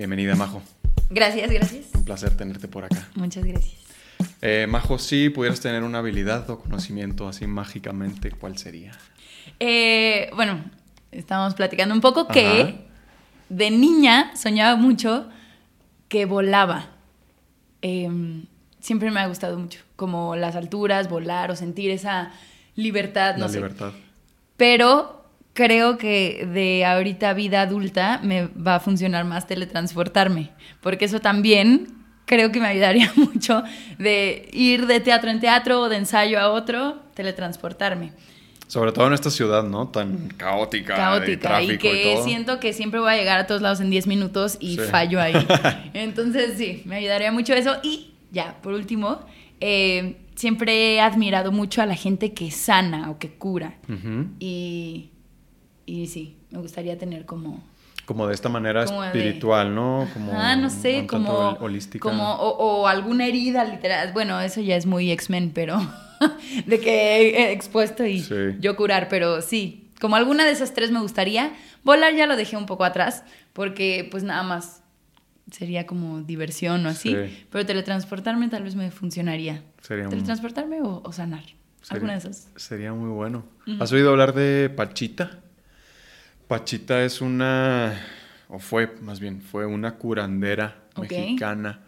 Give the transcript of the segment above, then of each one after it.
Bienvenida, Majo. Gracias, gracias. Un placer tenerte por acá. Muchas gracias. Eh, Majo, si pudieras tener una habilidad o conocimiento así mágicamente, ¿cuál sería? Eh, bueno, estábamos platicando un poco que de niña soñaba mucho que volaba. Em, siempre me ha gustado mucho, como las alturas, volar o sentir esa libertad, no La sé. libertad. Pero creo que de ahorita vida adulta me va a funcionar más teletransportarme, porque eso también creo que me ayudaría mucho de ir de teatro en teatro o de ensayo a otro, teletransportarme. Sobre todo en esta ciudad, ¿no? Tan caótica. de Caótica tráfico y que todo. siento que siempre voy a llegar a todos lados en 10 minutos y Sí. fallo ahí. Entonces sí, me ayudaría mucho eso. Y ya, por último, eh, siempre he admirado mucho a la gente que sana o que cura. Ujú. Y, y sí, me gustaría tener como... Como de esta manera de- espiritual, ¿no? Como ah, no sé, como, hol- holística. como o, o alguna herida literal. Bueno, eso ya es muy X-Men, pero de que he expuesto y Sí. yo curar, pero sí, como alguna de esas tres me gustaría. Volar ya lo dejé un poco atrás, porque pues nada más sería como diversión o así, Sí. pero teletransportarme tal vez me funcionaría. Sería un- Teletransportarme o, o sanar. Sería- Alguna de esas. Sería muy bueno. ¿Has oído hablar de Pachita? Pachita es una, o fue más bien, fue una curandera mexicana.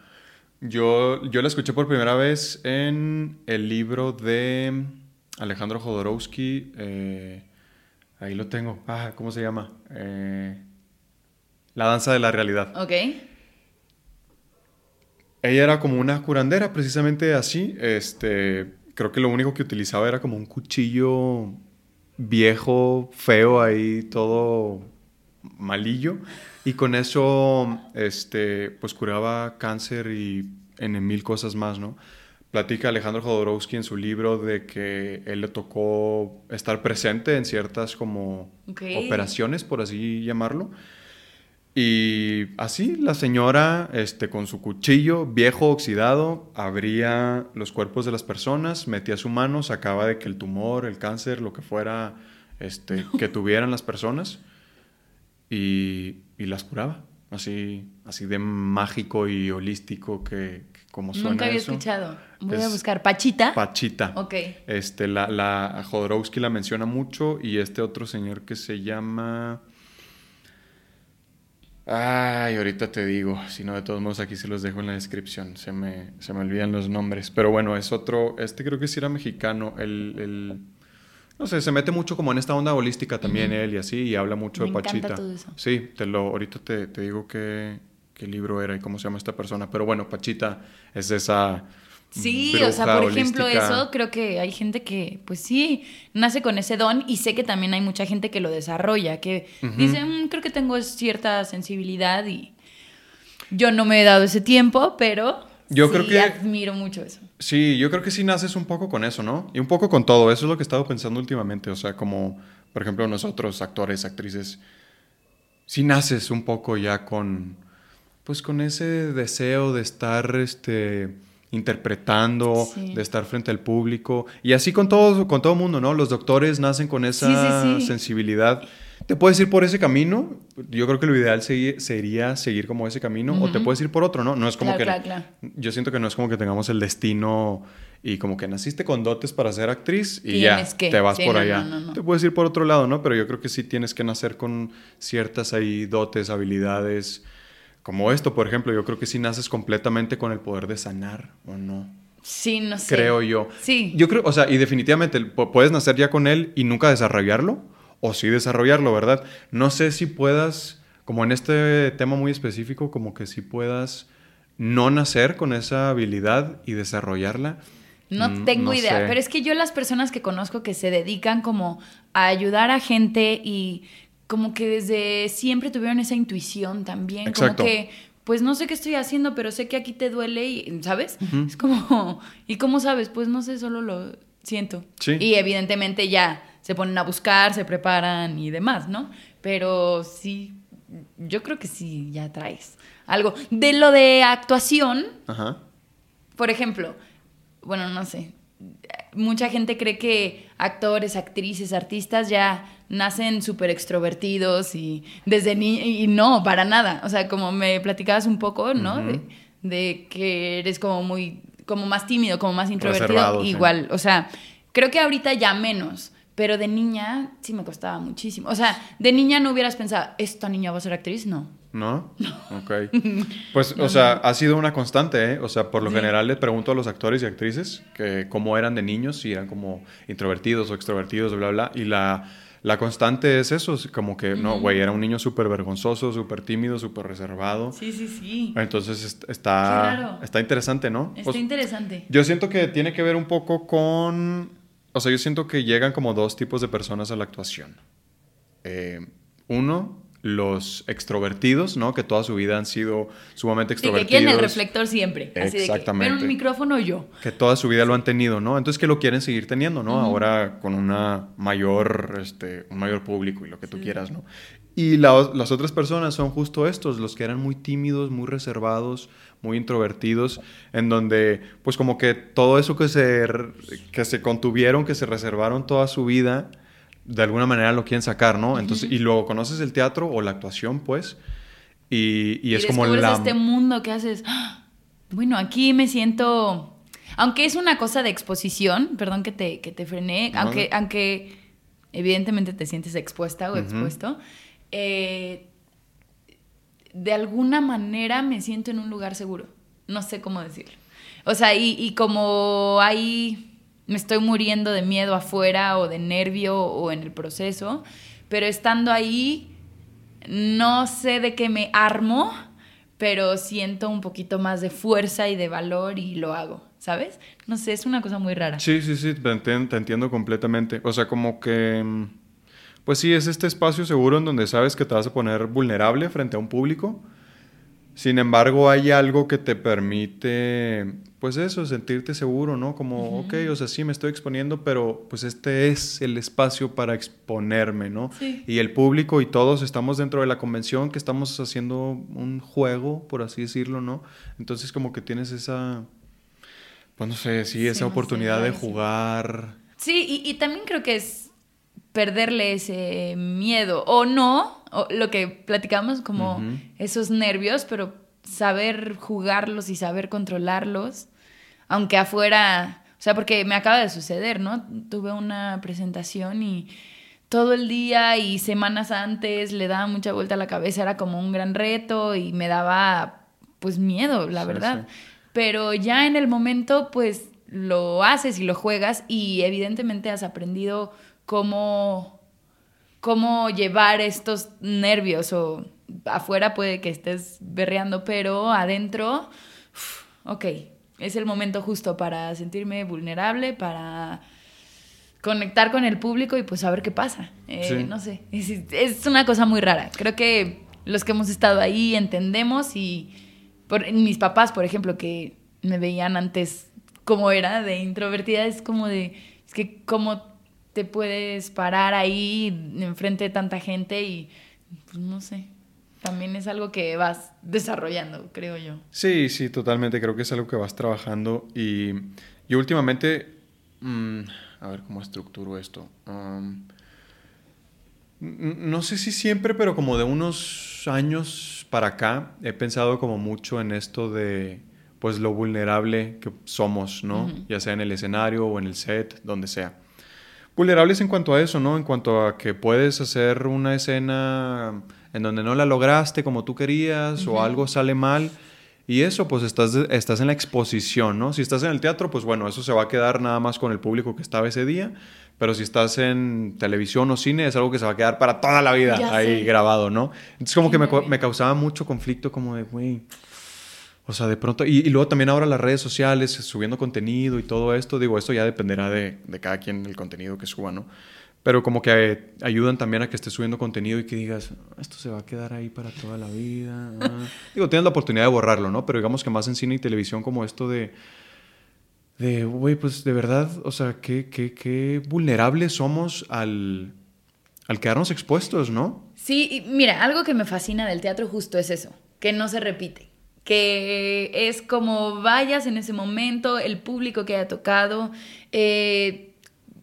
Yo, yo la escuché por primera vez en el libro de Alejandro Jodorowsky. eh, ahí lo tengo. Ah, ¿cómo se llama? Eh, la danza de la realidad. Ok. Ella era como una curandera, precisamente así. Este, creo que lo único que utilizaba era como un cuchillo viejo, feo ahí, todo malillo. Y con eso, este, pues curaba cáncer y en mil cosas más, ¿no? Platica Alejandro Jodorowsky en su libro de que él le tocó estar presente en ciertas como operaciones, por así llamarlo. Y así la señora, este, con su cuchillo viejo oxidado, abría los cuerpos de las personas, metía su mano, sacaba de que el tumor, el cáncer, lo que fuera, este, que tuvieran las personas y, y las curaba. Así, así de mágico y holístico que, que como suena Nunca había eso. escuchado. Voy a Es buscar. Pachita. Pachita. Ok. Este, la, la Jodorowsky la menciona mucho y este otro señor que se llama... Ay, ahorita te digo, si no, de todos modos aquí se los dejo en la descripción, se me, se me olvidan los nombres, pero bueno, es otro, este creo que sí era mexicano, el, el- no sé, se mete mucho como en esta onda holística también él y así, y habla mucho Me de Pachita. todo eso. Sí, te lo, ahorita te, te digo qué, qué libro era y cómo se llama esta persona, pero bueno, Pachita es esa... Sí, o sea, por ejemplo, holística. eso creo que hay gente que, pues sí, nace con ese don y sé que también hay mucha gente que lo desarrolla, que dice, "Mm, creo que tengo cierta sensibilidad y yo no me he dado ese tiempo, pero Yo sí creo que- admiro mucho eso. Sí, yo creo que sí naces un poco con eso, ¿no? Y un poco con todo. Eso es lo que he estado pensando últimamente. O sea, como, por ejemplo, nosotros, actores, actrices, sí naces un poco ya con, pues con ese deseo de estar, este, interpretando, Sí. de estar frente al público. Y así con todo, con todo mundo, ¿no? Los doctores nacen con esa Sí, sí, sí. sensibilidad. Te puedes ir por ese camino. Yo creo que lo ideal sería seguir como ese camino. O te puedes ir por otro, ¿no? No es como Claro, que... claro, Yo siento que no es como que tengamos el destino y como que naciste con dotes para ser actriz y ya que. te vas Sí, por no, allá. no, no, no. Te puedes ir por otro lado, ¿no? Pero yo creo que sí tienes que nacer con ciertas ahí dotes, habilidades. Como esto, por ejemplo, yo creo que sí naces completamente con el poder de sanar, ¿o no? Sí, no sé. Creo yo. Sí. Yo creo, o sea, y definitivamente pu- puedes nacer ya con él y nunca desarrollarlo, o sí desarrollarlo, ¿verdad? No sé si puedas, como en este tema muy específico, como que si puedas no nacer con esa habilidad y desarrollarla. No Mm, tengo no idea, sé. pero es que yo las personas que conozco que se dedican como a ayudar a gente y como que desde siempre tuvieron esa intuición también, Exacto. como que pues no sé qué estoy haciendo, pero sé que aquí te duele y ¿sabes? Es como ¿y cómo sabes? Pues no sé, solo lo siento. Sí. Y evidentemente ya se ponen a buscar, se preparan y demás, ¿no? Pero sí yo creo que sí ya traes algo de lo de actuación Ajá. por ejemplo, bueno, no sé, mucha gente cree que actores, actrices, artistas ya nacen súper extrovertidos y desde ni y no, para nada. O sea, como me platicabas un poco, ¿no? de, que eres como muy, como más tímido, como más introvertido. Igual, o sea, creo que ahorita ya menos. Pero de niña sí me costaba muchísimo. O sea, de niña no hubieras pensado, ¿esta niña va a ser actriz? No. ¿No? Ok. Pues, o sea, ha sido una constante, ¿eh? O sea, por lo general le pregunto a los actores y actrices que cómo eran de niños, si eran como introvertidos o extrovertidos, bla, bla. Y la, la constante es eso, como que, no, güey, era un niño súper vergonzoso, súper tímido, súper reservado. Sí, sí, sí. Entonces está, está interesante, ¿no? Está pues, interesante. Yo siento que tiene que ver un poco con... O sea, yo siento que llegan como dos tipos de personas a la actuación. Eh, uno, los extrovertidos, ¿no? Que toda su vida han sido sumamente extrovertidos. Sí, que quieren el reflector siempre. Así Exactamente. De que, un micrófono yo. Que toda su vida lo han tenido, ¿no? Entonces que lo quieren seguir teniendo, ¿no? Ahora con una mayor, este, un mayor público y lo que tú quieras, ¿no? Y las otras personas son justo estos, los que eran muy tímidos, muy reservados, muy introvertidos, en donde pues como que todo eso que se, que se contuvieron, que se reservaron toda su vida, de alguna manera lo quieren sacar, ¿no? Entonces, y luego conoces el teatro o la actuación, pues, y, y, es como la... este mundo que haces, ¡Ah! bueno, aquí me siento, aunque es una cosa de exposición, perdón que te, que te frené, aunque, aunque evidentemente te sientes expuesta o expuesto, eh, de alguna manera me siento en un lugar seguro, no sé cómo decirlo. O sea, y, y como hay me estoy muriendo de miedo afuera o de nervio o en el proceso, pero estando ahí no sé de qué me armo, pero siento un poquito más de fuerza y de valor y lo hago, ¿sabes? No sé, es una cosa muy rara. Sí, sí, sí, te entiendo, te entiendo completamente. O sea, como que, pues sí, es este espacio seguro en donde sabes que te vas a poner vulnerable frente a un público sin embargo, hay algo que te permite, pues eso, sentirte seguro, ¿no? Como, ok, o sea, sí me estoy exponiendo, pero pues este es el espacio para exponerme, ¿no? Sí. Y el público y todos estamos dentro de la convención, que estamos haciendo un juego, por así decirlo, ¿no? Entonces como que tienes esa, pues no sé, sí, esa oportunidad de jugar. Sí, y también creo que es perderle ese miedo o no, lo que platicamos como esos nervios, pero saber jugarlos y saber controlarlos, aunque afuera, o sea, porque me acaba de suceder, ¿no? Tuve una presentación y todo el día y semanas antes le daba mucha vuelta a la cabeza, era como un gran reto y me daba pues miedo, la verdad. Pero ya en el momento pues lo haces y lo juegas y evidentemente has aprendido cómo, cómo llevar estos nervios o afuera puede que estés berreando, pero adentro, ok, es el momento justo para sentirme vulnerable, para conectar con el público y pues saber qué pasa. Eh, no sé, es, una cosa muy rara. Creo que los que hemos estado ahí entendemos y por, mis papás, por ejemplo, que me veían antes como era de introvertida, es como de, es que como te puedes parar ahí enfrente de tanta gente y pues no sé. También es algo que vas desarrollando, creo yo. Sí, sí, totalmente. Creo que es algo que vas trabajando. Y yo últimamente, mm, a ver cómo estructuro esto. no sé si siempre, pero como de unos años para acá, he pensado como mucho en esto de pues lo vulnerable que somos, ¿no? Ya sea en el escenario o en el set, donde sea vulnerables en cuanto a eso, ¿no? En cuanto a que puedes hacer una escena en donde no la lograste como tú querías o algo sale mal. Y eso, pues estás, estás en la exposición, ¿no? Si estás en el teatro, pues bueno, eso se va a quedar nada más con el público que estaba ese día. Pero si estás en televisión o cine, es algo que se va a quedar para toda la vida ahí grabado, ¿no? Entonces, como que me, me, causaba mucho conflicto, como de, güey, o sea, de pronto, y, luego también ahora las redes sociales, subiendo contenido y todo esto, digo, esto ya dependerá de, de cada quien el contenido que suba, ¿no? Pero como que ayudan también a que estés subiendo contenido y que digas, esto se va a quedar ahí para toda la vida. digo, tienes la oportunidad de borrarlo, ¿no? Pero digamos que más en cine y televisión como esto de, de, güey, pues de verdad, o sea, qué, qué, qué vulnerables somos al, al quedarnos expuestos, ¿no? Sí, y mira, algo que me fascina del teatro justo es eso, que no se repite que es como vayas en ese momento, el público que haya tocado, eh,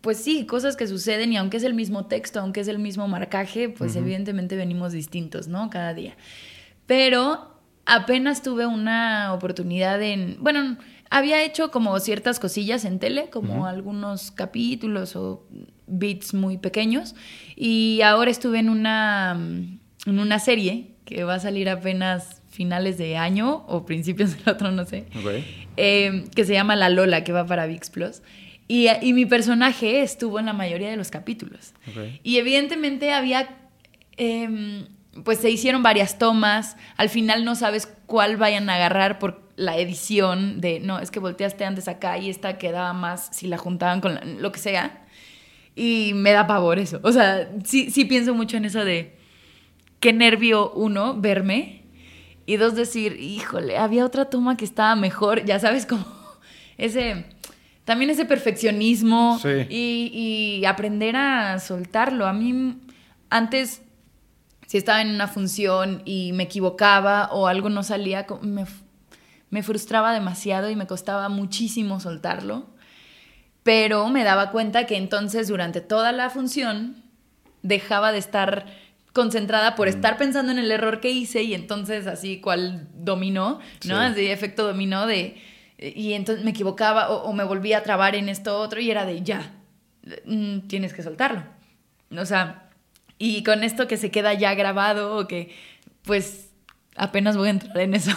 pues sí, cosas que suceden y aunque es el mismo texto, aunque es el mismo marcaje, pues evidentemente venimos distintos, ¿no? Cada día. Pero apenas tuve una oportunidad en, bueno, había hecho como ciertas cosillas en tele, como algunos capítulos o bits muy pequeños, y ahora estuve en una, en una serie que va a salir apenas finales de año o principios del otro, no sé, eh, que se llama La Lola, que va para VIX Plus. Y, y, mi personaje estuvo en la mayoría de los capítulos. Y evidentemente había, em, pues se hicieron varias tomas, al final no sabes cuál vayan a agarrar por la edición de, no, es que volteaste antes acá y esta quedaba más si la juntaban con lo que sea. Y me da pavor eso. O sea, sí, sí pienso mucho en eso de qué nervio uno verme y dos decir, híjole, había otra toma que estaba mejor, ya sabes, como ese, también ese perfeccionismo y, aprender a soltarlo. A mí antes, si estaba en una función y me equivocaba o algo no salía, me, me frustraba demasiado y me costaba muchísimo soltarlo. Pero me daba cuenta que entonces durante toda la función dejaba de estar concentrada por mm. estar pensando en el error que hice y entonces así cual dominó, ¿no? Así efecto dominó de... Y entonces me equivocaba o, me volvía a trabar en esto otro y era de ya, mm, tienes que soltarlo. O sea, y con esto que se queda ya grabado o que pues apenas voy a entrar en eso.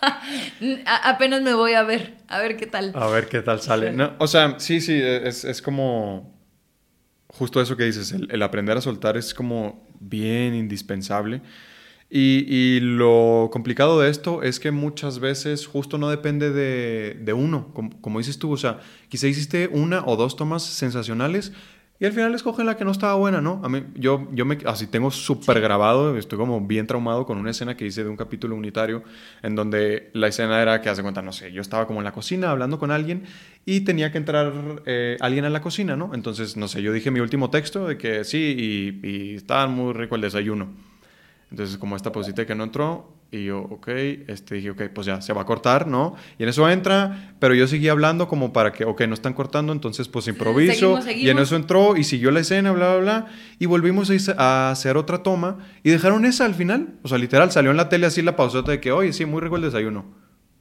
apenas me voy a ver, a ver qué tal. A ver qué tal sale. No, o sea, sí, sí, es, es como justo eso que dices, el, aprender a soltar es como bien indispensable. Y, lo complicado de esto es que muchas veces justo no depende de, uno, como, como, dices tú, o sea, quizá hiciste una o dos tomas sensacionales, y al final escogen la que no estaba buena, ¿no? A mí, yo, yo me, así tengo súper grabado, estoy como bien traumado con una escena que hice de un capítulo unitario, en donde la escena era que hace cuenta, no sé, yo estaba como en la cocina hablando con alguien y tenía que entrar eh, alguien a la cocina, ¿no? Entonces, no sé, yo dije mi último texto de que sí y, y estaba muy rico el desayuno. Entonces, como esta posita que no entró, y yo, ok, este, dije, ok, pues ya se va a cortar, ¿no? Y en eso entra, pero yo seguí hablando como para que, ok, no están cortando, entonces pues improviso. Y en eso entró y siguió la escena, bla, bla, bla. Y volvimos a hacer otra toma y dejaron esa al final. O sea, literal, salió en la tele así la pausota de que, oye, sí, muy rico el desayuno.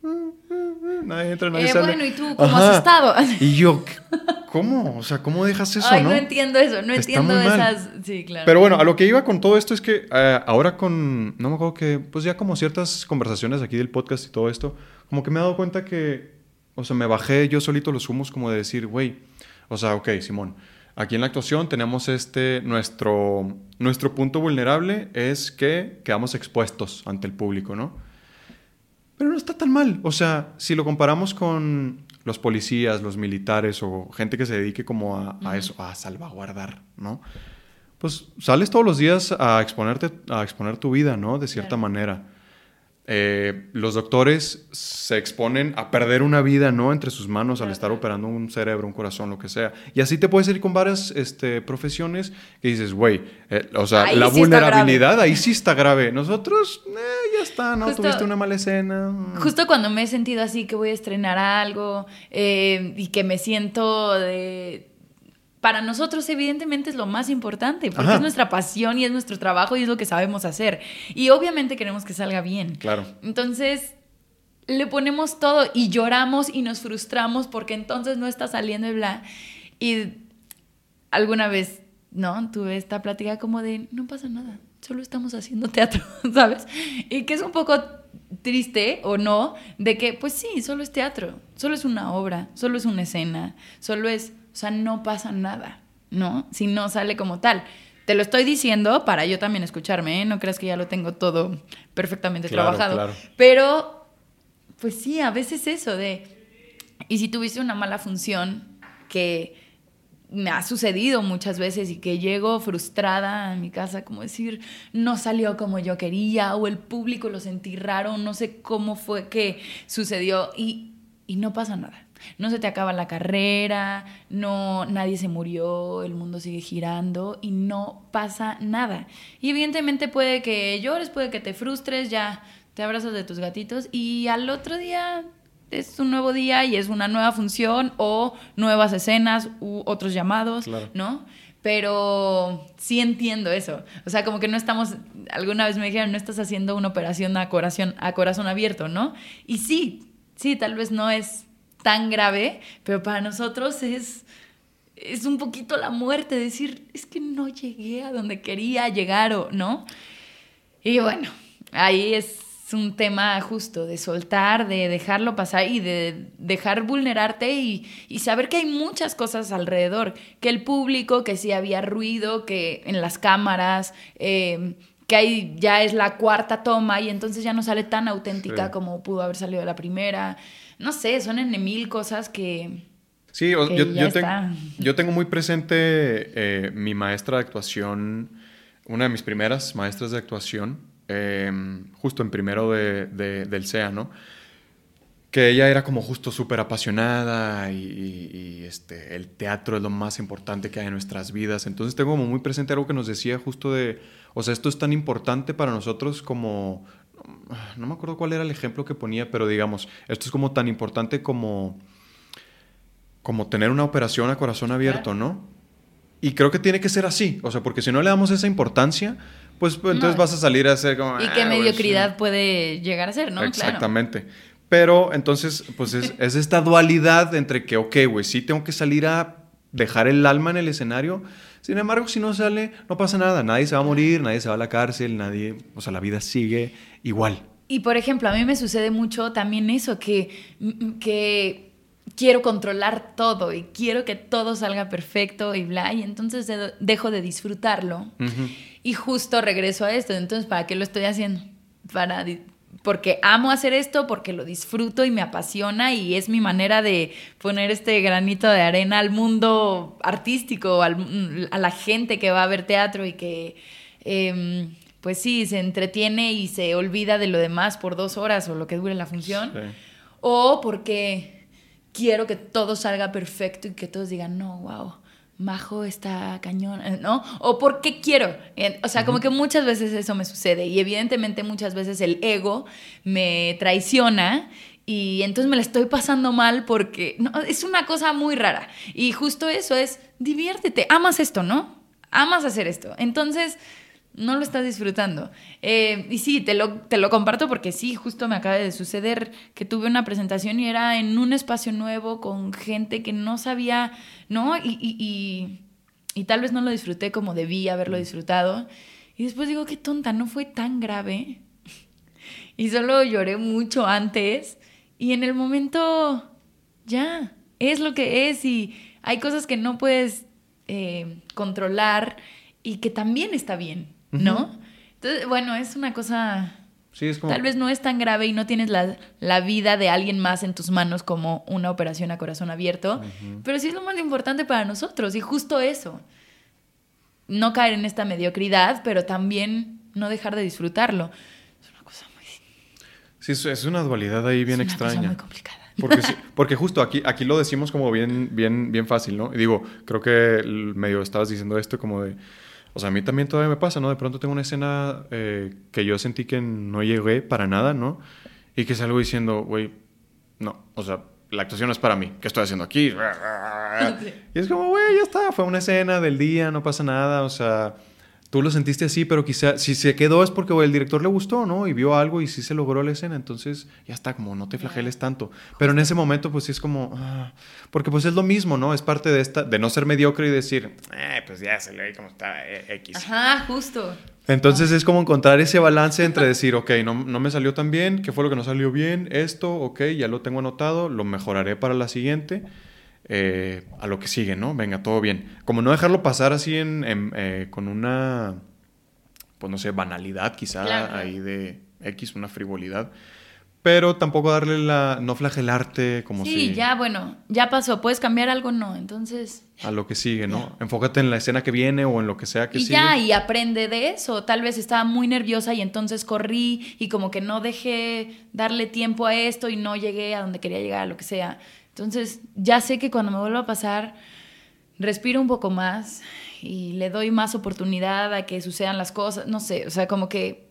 Nadie entra, nadie eh, sale. Bueno, ¿y tú cómo has estado? Y yo, ¿Cómo? O sea, ¿cómo dejas eso, Ay, no? entiendo eso, no entiendo esas... Sí, claro. Pero bueno, a lo que iba con todo esto es que eh, ahora con... No me acuerdo que... Pues ya como ciertas conversaciones aquí del podcast y todo esto, como que me he dado cuenta que... O sea, me bajé yo solito los humos como de decir, güey, o sea, ok, Simón, aquí en la actuación tenemos este... Nuestro, nuestro punto vulnerable es que quedamos expuestos ante el público, ¿no? Pero no está tan mal. O sea, si lo comparamos con los policías, los militares o gente que se dedique como a, eso, a salvaguardar, ¿no? Pues sales todos los días a exponerte, a exponer tu vida, ¿no? De cierta manera. Eh, los doctores se exponen a perder una vida, ¿no? Entre sus manos al estar operando un cerebro, un corazón, lo que sea. Y así te puedes ir con varias este, profesiones que dices, güey, eh, o sea, la vulnerabilidad ahí sí está grave. Nosotros, eh, ya está, ¿no? Tuviste una mala escena. Justo cuando me he sentido así que voy a estrenar algo y que me siento de para nosotros evidentemente es lo más importante, porque es nuestra pasión y es nuestro trabajo y es lo que sabemos hacer. Y obviamente queremos que salga bien. Claro. Entonces, le ponemos todo y lloramos y nos frustramos porque entonces no está saliendo y bla. Y alguna vez, ¿no? Tuve esta plática como de, no pasa nada, solo estamos haciendo teatro, ¿sabes? Y que es un poco triste o no, de que, pues sí, solo es teatro, solo es una obra, solo es una escena, solo es o sea, no pasa nada, ¿no? Si no sale como tal. Te lo estoy diciendo para yo también escucharme, ¿eh? No creas que ya lo tengo todo perfectamente trabajado. Pero, pues sí, a veces eso de... Y si tuviste una mala función que me ha sucedido muchas veces y que llego frustrada a mi casa, como decir, no salió como yo quería, o el público lo sentí raro, no sé cómo fue que sucedió, y, y no pasa nada no se te acaba la carrera, no nadie se murió, el mundo sigue girando y no pasa nada. Y evidentemente puede que llores, puede que te frustres, ya te abrazas de tus gatitos y al otro día es un nuevo día y es una nueva función o nuevas escenas u otros llamados, ¿no? Pero sí entiendo eso. O sea, como que no estamos, alguna vez me dijeron, no estás haciendo una operación a corazón, a corazón abierto, ¿no? Y sí, sí, tal vez no es tan grave, pero para nosotros es, es un poquito la muerte, decir, es que no llegué a donde quería llegar o no. Y bueno, ahí es un tema justo de soltar, de dejarlo pasar y de dejar vulnerarte y, saber que hay muchas cosas alrededor, que el público, que si había ruido, que en las cámaras, eh, que ahí ya es la cuarta toma y entonces ya no sale tan auténtica como pudo haber salido la primera. No sé, son en mil cosas que... Sí, yo, yo, tengo muy presente eh, mi maestra de actuación, una de mis primeras maestras de actuación, Em, justo en primero de, del SEA, ¿no? Que ella era como justo súper apasionada y, este, el teatro es lo más importante que hay en nuestras vidas. Entonces tengo como muy presente algo que nos decía justo de, o sea, esto es tan importante para nosotros como, no me acuerdo cuál era el ejemplo que ponía, pero digamos, esto es como tan importante como, como tener una operación a corazón abierto, ¿no? Y creo que tiene que ser así, o sea, porque si no le damos esa importancia, pues, pues entonces vas a salir a hacer como... Y qué ah, mediocridad puede llegar a ser, ¿no? Exactamente. Pero entonces, pues es, esta dualidad entre que, ok, güey, sí tengo que salir a dejar el alma en el escenario. Sin embargo, si no sale, no pasa nada. Nadie se va a morir, nadie se va a la cárcel, nadie, o sea, la vida sigue igual. Y por ejemplo, a mí me sucede mucho también eso, que, que quiero controlar todo y quiero que todo salga perfecto y bla, y entonces dejo de disfrutarlo. Y justo regreso a esto, entonces, ¿para qué lo estoy haciendo? Para porque amo hacer esto, porque lo disfruto y me apasiona y es mi manera de poner este granito de arena al mundo artístico, al, a la gente que va a ver teatro y que, em, pues sí, se entretiene y se olvida de lo demás por dos horas o lo que dure la función. O porque quiero que todo salga perfecto y que todos digan, no, wow, Majo está cañón, eh, ¿no? O por qué quiero. O sea, como que muchas veces eso me sucede y evidentemente muchas veces el ego me traiciona y entonces me la estoy pasando mal porque no, es una cosa muy rara. Y justo eso es, diviértete, amas esto, ¿no? Amas hacer esto. Entonces, no lo estás disfrutando. Eh, y sí, te lo, te lo comparto porque sí, justo me acaba de suceder que tuve una presentación y era en un espacio nuevo con gente que no sabía, ¿no? Y, y, y, tal vez no lo disfruté como debía haberlo disfrutado. Y después digo, qué tonta, no fue tan grave. Y solo lloré mucho antes. Y en el momento, ya, es lo que es y hay cosas que no puedes eh, controlar y que también está bien. ¿No? Entonces, bueno, es una cosa... Sí, es Tal vez no es tan grave y no tienes la, vida de alguien más en tus manos como una operación a corazón abierto, pero sí es lo más importante para nosotros y justo eso. No caer en esta mediocridad, pero también no dejar de disfrutarlo. Es una cosa muy... Sí, es una dualidad ahí bien es una extraña. Cosa muy complicada. Porque, porque justo aquí, aquí lo decimos como bien, bien, bien fácil, ¿no? Y digo, creo que medio estabas diciendo esto como de o sea, a mí también todavía me pasa, ¿no? De pronto tengo una escena eh, que yo sentí que no llegué para nada, ¿no? Y que salgo diciendo, güey, no, o sea, la actuación no es para mí, ¿qué estoy haciendo aquí? Y es como, güey, ya está, fue una escena del día, no pasa nada, o sea, tú lo sentiste así, pero quizá si se quedó es porque el director le gustó, ¿no? Y vio algo y sí se logró la escena, entonces ya está, como no te flageles tanto. Pero en ese momento, pues sí es como, ah, porque pues es lo mismo, ¿no? Es parte de esta, de no ser mediocre y decir, eh, pues ya se le ve como está eh, X. Ajá, justo. Entonces es como encontrar ese balance entre decir, ok, no, no me salió tan bien, ¿qué fue lo que no salió bien? Esto, ok, ya lo tengo anotado, lo mejoraré para la siguiente. Eh, a lo que sigue, ¿no? Venga, todo bien. Como no dejarlo pasar así en, eh, con una, pues no sé, banalidad quizá ahí de X, una frivolidad. Pero tampoco darle la, no flagelarte como si... Sí, ya, bueno, ya pasó. ¿Puedes cambiar algo? No, entonces... A lo que sigue, ¿no? Enfócate en la escena que viene o en lo que sea que sigue. Y ya, y aprende de eso. Tal vez estaba muy nerviosa y entonces corrí y como que no dejé darle tiempo a esto y no llegué a donde quería llegar, a lo que sea. Entonces, ya sé que cuando me vuelva a pasar, respiro un poco más y le doy más oportunidad a que sucedan las cosas. No sé, o sea, como que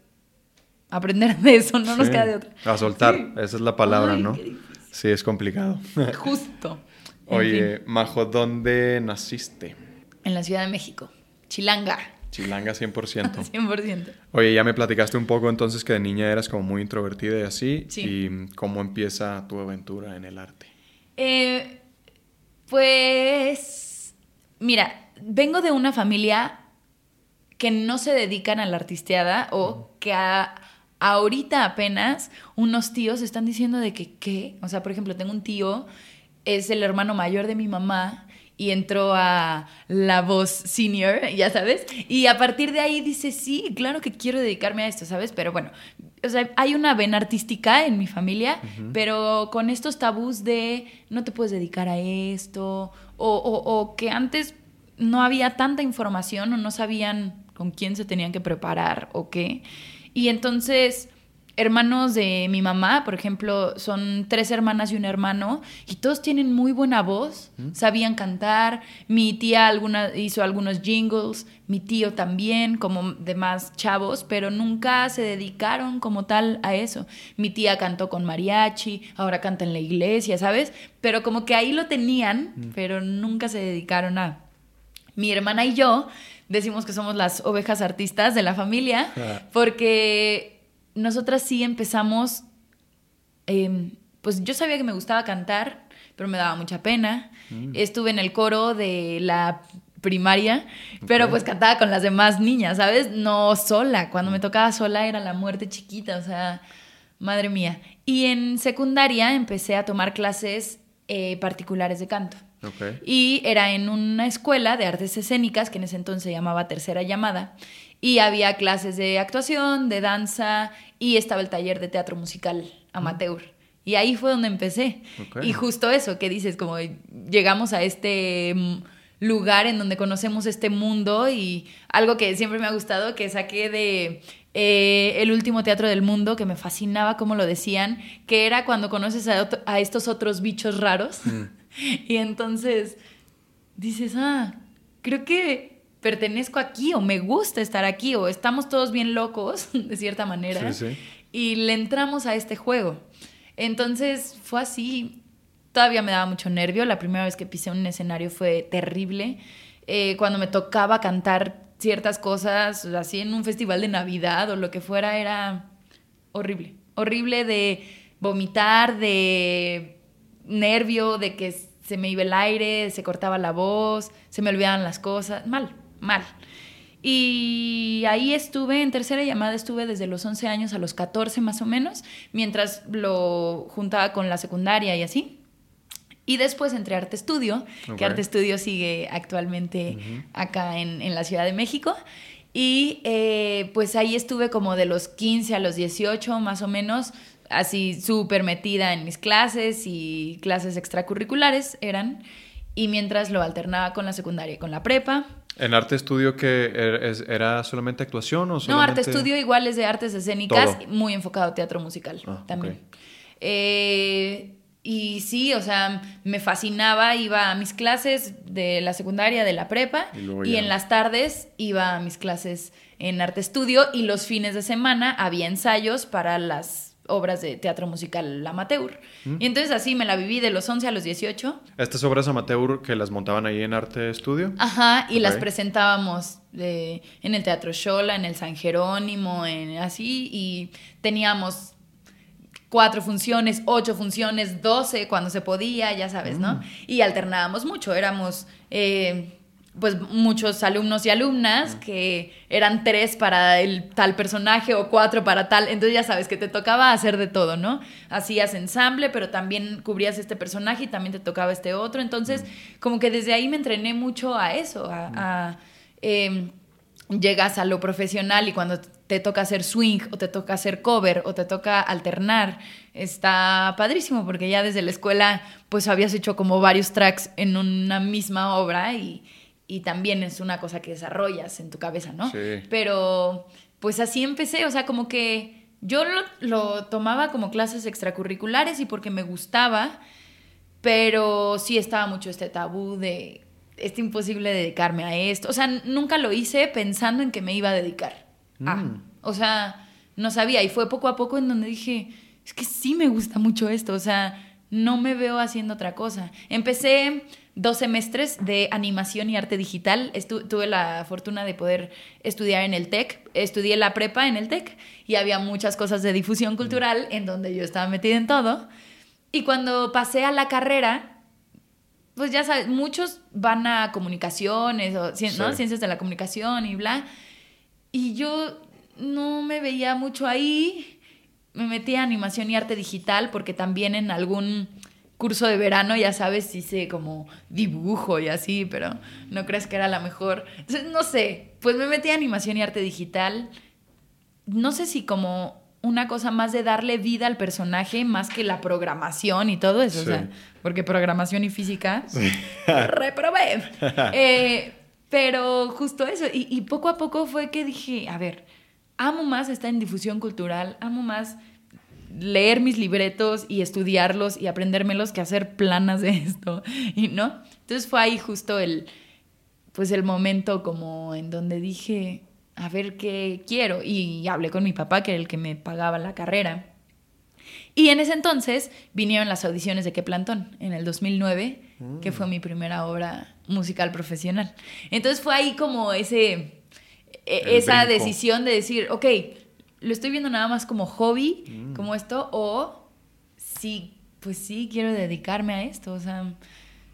aprender de eso, no nos queda de otra. A soltar, esa es la palabra, ¿no? Sí, es complicado. Justo. Oye, Majo, ¿dónde naciste? En la Ciudad de México, Chilanga. Chilanga 100%. 100%. Oye, ya me platicaste un poco entonces que de niña eras como muy introvertida y así. Sí. ¿Y cómo empieza tu aventura en el arte? Eh, pues, mira, vengo de una familia que no se dedican a la artisteada o que ahorita apenas unos tíos están diciendo de que, ¿qué? O sea, por ejemplo, tengo un tío, es el hermano mayor de mi mamá y entró a La Voz Senior, ya sabes, y a partir de ahí dice, sí, claro que quiero dedicarme a esto, ¿sabes? Pero bueno, o sea, hay una vena artística en mi familia, pero con estos tabús de no te puedes dedicar a esto, o, o que antes no había tanta información o no sabían con quién se tenían que preparar o qué. Y entonces, hermanos de mi mamá, por ejemplo, son tres hermanas y un hermano, y todos tienen muy buena voz, sabían cantar. Mi tía alguna, hizo algunos jingles, mi tío también, como demás chavos, pero nunca se dedicaron como tal a eso. Mi tía cantó con mariachi, ahora canta en la iglesia, ¿sabes? Pero como que ahí lo tenían, pero nunca se dedicaron a... Mi hermana y yo decimos que somos las ovejas artistas de la familia, ah. porque nosotras sí empezamos, em, pues yo sabía que me gustaba cantar, pero me daba mucha pena. Mm. Estuve en el coro de la primaria, pero pues cantaba con las demás niñas, ¿sabes? No sola. Cuando me mm. tocaba sola era la muerte chiquita, o sea, madre mía. Y en secundaria empecé a tomar clases eh, particulares de canto. Y era en una escuela de artes escénicas, que en ese entonces se llamaba Tercera Llamada, y había clases de actuación, de danza, y estaba el taller de teatro musical amateur. Y ahí fue donde empecé. Y justo eso, que dices, como llegamos a este mm, lugar en donde conocemos este mundo y algo que siempre me ha gustado, que saqué de eh, el último teatro del mundo, que me fascinaba como lo decían, que era cuando conoces a, estos otros bichos raros. Mm. Y entonces dices, ah, creo que pertenezco aquí o me gusta estar aquí o estamos todos bien locos, de cierta manera. Y le entramos a este juego. Entonces fue así. Todavía me daba mucho nervio. La primera vez que pisé un escenario fue terrible. Eh, cuando me tocaba cantar ciertas cosas, así en un festival de Navidad o lo que fuera, era horrible. Horrible de vomitar, de nervio de que se me iba el aire, se cortaba la voz, se me olvidaban las cosas, mal, mal. Y ahí estuve, en tercera llamada estuve desde los 11 años a los 14 más o menos, mientras lo juntaba con la secundaria y así. Y después entré a Arte Estudio, que Arte Estudio sigue actualmente acá en, en, la Ciudad de México. Y eh, pues ahí estuve como de los 15 a los 18 más o menos, así súper metida en mis clases y clases extracurriculares eran, y mientras lo alternaba con la secundaria y con la prepa. ¿En arte estudio que er, era solamente actuación o solamente...? No, arte estudio igual es de artes escénicas, muy enfocado a teatro musical ah, también. Eh, y sí, o sea, me fascinaba, iba a mis clases de la secundaria, de la prepa, y, y en las tardes iba a mis clases en arte estudio y los fines de semana había ensayos para las obras de teatro musical amateur. Mm. Y entonces así me la viví de los 11 a los 18. ¿Estas obras amateur que las montaban ahí en Arte Estudio? Ajá, y las presentábamos de, en el Teatro Shola, en el San Jerónimo, en, así, y teníamos cuatro funciones, ocho funciones, doce cuando se podía, ya sabes, ¿no? Mm. Y alternábamos mucho, éramos... Eh, pues muchos alumnos y alumnas que eran tres para el tal personaje o cuatro para tal, entonces ya sabes que te tocaba hacer de todo, ¿no? Hacías ensamble, pero también cubrías este personaje y también te tocaba este otro, entonces como que desde ahí me entrené mucho a eso, a, em, llegas a lo profesional y cuando te toca hacer swing o te toca hacer cover o te toca alternar, está padrísimo porque ya desde la escuela pues habías hecho como varios tracks en una misma obra y y también es una cosa que desarrollas en tu cabeza, ¿no? Sí. Pero pues así empecé, o sea, como que yo lo, tomaba como clases extracurriculares y porque me gustaba, pero sí estaba mucho este tabú de es imposible dedicarme a esto. O sea, nunca lo hice pensando en que me iba a dedicar. Ah, o sea, no sabía. Y fue poco a poco en donde dije, es que sí me gusta mucho esto, o sea, no me veo haciendo otra cosa. Empecé dos semestres de animación y arte digital. tuve la fortuna de poder estudiar en el TEC. Estudié la prepa en el TEC y había muchas cosas de difusión cultural en donde yo estaba metida en todo. Y cuando pasé a la carrera, pues ya sabes, muchos van a comunicaciones o ciencias de la comunicación y bla. Y yo no me veía mucho ahí. Me metí a animación y arte digital porque también en algún curso de verano, ya sabes, hice como dibujo y así, pero no crees que era la mejor. no sé, pues me metí a animación y arte digital. No sé si como una cosa más de darle vida al personaje más que la programación y todo eso, o sea, porque programación y física reprobé. Eh, pero justo eso, y, y poco a poco fue que dije, a ver, amo más estar en difusión cultural, amo más leer mis libretos y estudiarlos y aprendérmelos que hacer planas de esto, y ¿no? Entonces fue ahí justo el, pues el momento como en donde dije, a ver qué quiero, y hablé con mi papá, que era el que me pagaba la carrera. Y en ese entonces vinieron las audiciones de Qué Plantón, en el 2009, que fue mi primera obra musical profesional. Entonces fue ahí como ese, e, esa decisión de decir, ok, lo estoy viendo nada más como hobby, mm. como esto, o sí, pues sí, quiero dedicarme a esto, o sea,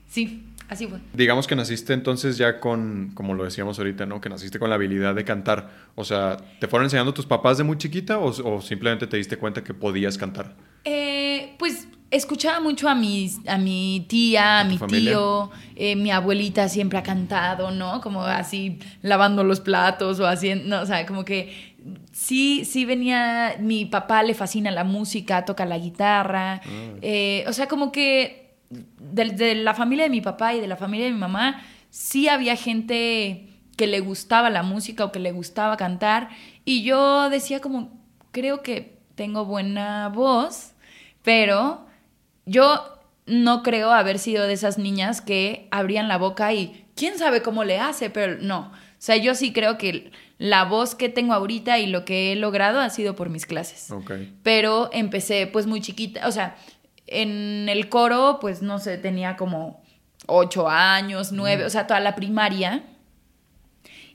sí, así fue. Digamos que naciste entonces ya con, como lo decíamos ahorita, ¿no? Que naciste con la habilidad de cantar, o sea, ¿te fueron enseñando tus papás de muy chiquita o, simplemente te diste cuenta que podías cantar? Eh, pues escuchaba mucho a, mis, a mi tía, a, mi tío, eh, mi abuelita siempre ha cantado, ¿no? Como así lavando los platos o haciendo, no, o sea, como que sí, sí venía, mi papá le fascina la música, toca la guitarra, ah. eh, o sea, como que de, la familia de mi papá y de la familia de mi mamá, sí había gente que le gustaba la música o que le gustaba cantar, y yo decía como, creo que tengo buena voz, pero yo no creo haber sido de esas niñas que abrían la boca y quién sabe cómo le hace, pero no. O sea, yo sí creo que la voz que tengo ahorita y lo que he logrado ha sido por mis clases. Pero empecé pues muy chiquita, o sea, en el coro pues no sé, tenía como ocho años, nueve, o sea, toda la primaria.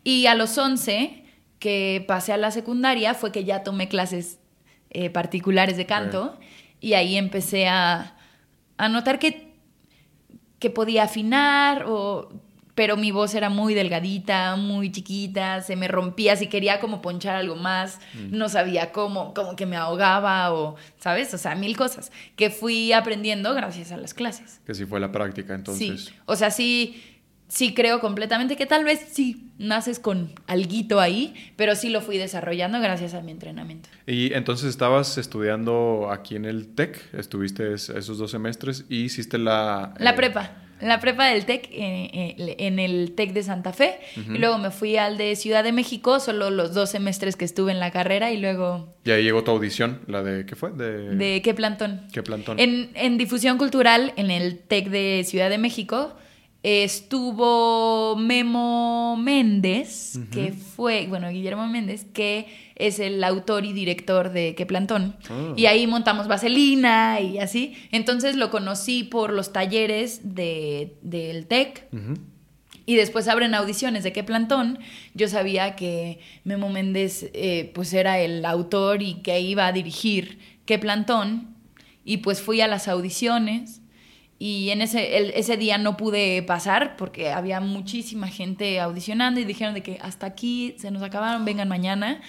Y a los once, que pasé a la secundaria, fue que ya tomé clases eh, particulares de canto y ahí empecé a, a notar que, que podía afinar o pero mi voz era muy delgadita, muy chiquita, se me rompía, si quería como ponchar algo más, mm. no sabía cómo, como que me ahogaba o, ¿sabes? O sea, mil cosas que fui aprendiendo gracias a las clases. Que sí fue la práctica, entonces. Sí, o sea, sí, sí creo completamente que tal vez sí naces con alguito ahí, pero sí lo fui desarrollando gracias a mi entrenamiento. Y entonces estabas estudiando aquí en el TEC, estuviste esos dos semestres y hiciste la... La eh, prepa la prepa del TEC, en el TEC de Santa Fe. Y luego me fui al de Ciudad de México, solo los dos semestres que estuve en la carrera y luego... Y ahí llegó tu audición, la de, ¿qué fue? De, de ¿Qué plantón? ¿Qué plantón? En, en difusión cultural, en el TEC de Ciudad de México, estuvo Memo Méndez, que fue, bueno, Guillermo Méndez, que es el autor y director de Qué Plantón. Ah. Y ahí montamos Vaselina y así. Entonces lo conocí por los talleres de, del TEC. Y después abren audiciones de Qué Plantón. Yo sabía que Memo Méndez eh, pues era el autor y que iba a dirigir Qué Plantón. Y pues fui a las audiciones y en ese, ese día no pude pasar porque había muchísima gente audicionando y dijeron de que hasta aquí se nos acabaron, vengan mañana.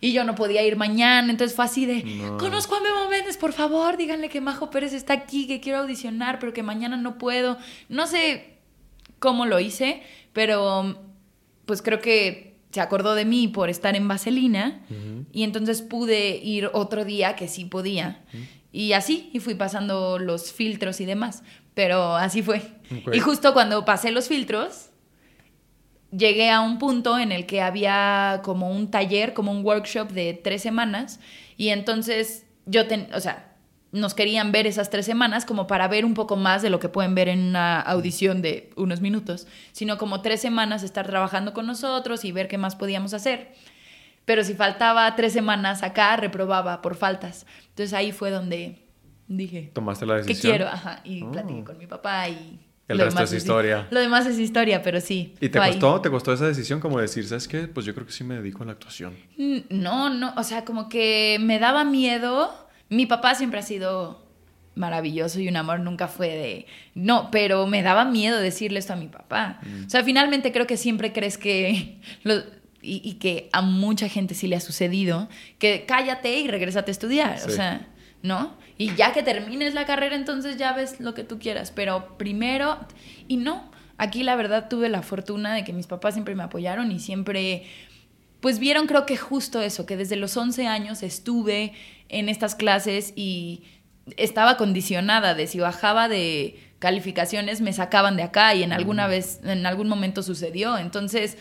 Y yo no podía ir mañana, entonces fue así de, conozco a Memo Méndez, por favor, díganle que Majo Pérez está aquí, que quiero audicionar, pero que mañana no puedo. No sé cómo lo hice, pero pues creo que se acordó de mí por estar en Vaselina y entonces pude ir otro día que sí podía. Y así, y fui pasando los filtros y demás. Pero así fue. Y justo cuando pasé los filtros, llegué a un punto en el que había como un taller, como un workshop de tres semanas. Y entonces yo, ten, o sea, nos querían ver esas tres semanas como para ver un poco más de lo que pueden ver en una audición de unos minutos, sino como tres semanas estar trabajando con nosotros y ver qué más podíamos hacer. Pero si faltaba tres semanas acá, reprobaba por faltas. Entonces ahí fue donde dije... Tomaste la decisión. Que quiero, ajá, y oh. platiqué con mi papá y... El resto es historia. Lo demás es historia, pero sí. ¿Y te costó, te costó esa decisión como decir, ¿sabes qué? Pues yo creo que sí me dedico a la actuación. Mm, no, no, o sea, como que me daba miedo. Mi papá siempre ha sido maravilloso y un amor nunca fue de... No, pero me daba miedo decirle esto a mi papá. Mm. O sea, finalmente creo que siempre crees que... y, que a mucha gente sí le ha sucedido, que cállate y regrésate a estudiar, o sea, ¿no? Y ya que termines la carrera, entonces ya ves lo que tú quieras, pero primero, y no, aquí la verdad tuve la fortuna de que mis papás siempre me apoyaron y siempre, pues vieron creo que justo eso, que desde los 11 años estuve en estas clases y estaba condicionada de si bajaba de calificaciones me sacaban de acá y en alguna vez en algún momento sucedió. Entonces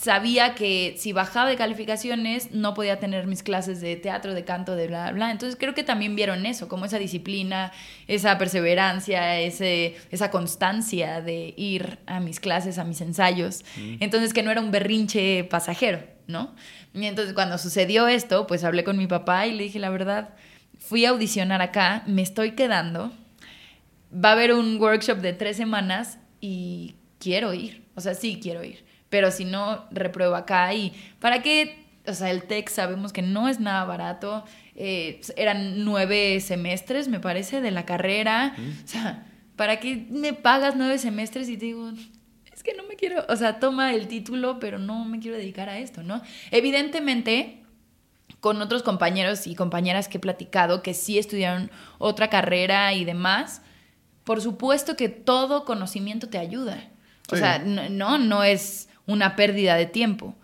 sabía que si bajaba de calificaciones no podía tener mis clases de teatro, de canto, de bla, bla. Entonces creo que también vieron eso, como esa disciplina, esa perseverancia, ese, esa constancia de ir a mis clases, a mis ensayos. Mm. Entonces que no era un berrinche pasajero, ¿no? Y entonces cuando sucedió esto, pues hablé con mi papá y le dije la verdad, fui a audicionar acá, me estoy quedando, va a haber un workshop de tres semanas y quiero ir, o sea, sí quiero ir pero si no, repruebo acá y ¿para qué? O sea, el TEC sabemos que no es nada barato, eh, eran nueve semestres, me parece, de la carrera, o sea, ¿para qué me pagas nueve semestres y te digo, es que no me quiero, o sea, toma el título, pero no me quiero dedicar a esto, ¿no? Evidentemente, con otros compañeros y compañeras que he platicado que sí estudiaron otra carrera y demás, por supuesto que todo conocimiento te ayuda. O sea, no, no es una pérdida de tiempo.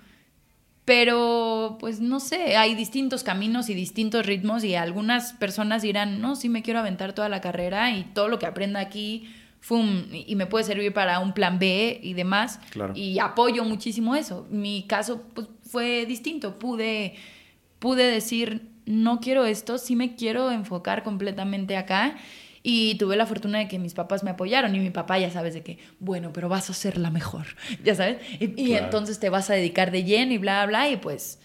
Pero, pues no sé, hay distintos caminos y distintos ritmos y algunas personas dirán, no, sí me quiero aventar toda la carrera y todo lo que aprenda aquí, fum, y me puede servir para un plan B y demás. Y apoyo muchísimo eso. Mi caso pues, fue distinto. Pude, pude decir, no quiero esto, sí me quiero enfocar completamente acá y tuve la fortuna de que mis papás me apoyaron y mi papá ya sabes de que, bueno, pero vas a ser la mejor, ya sabes. Y, entonces te vas a dedicar de lleno y bla, bla, y pues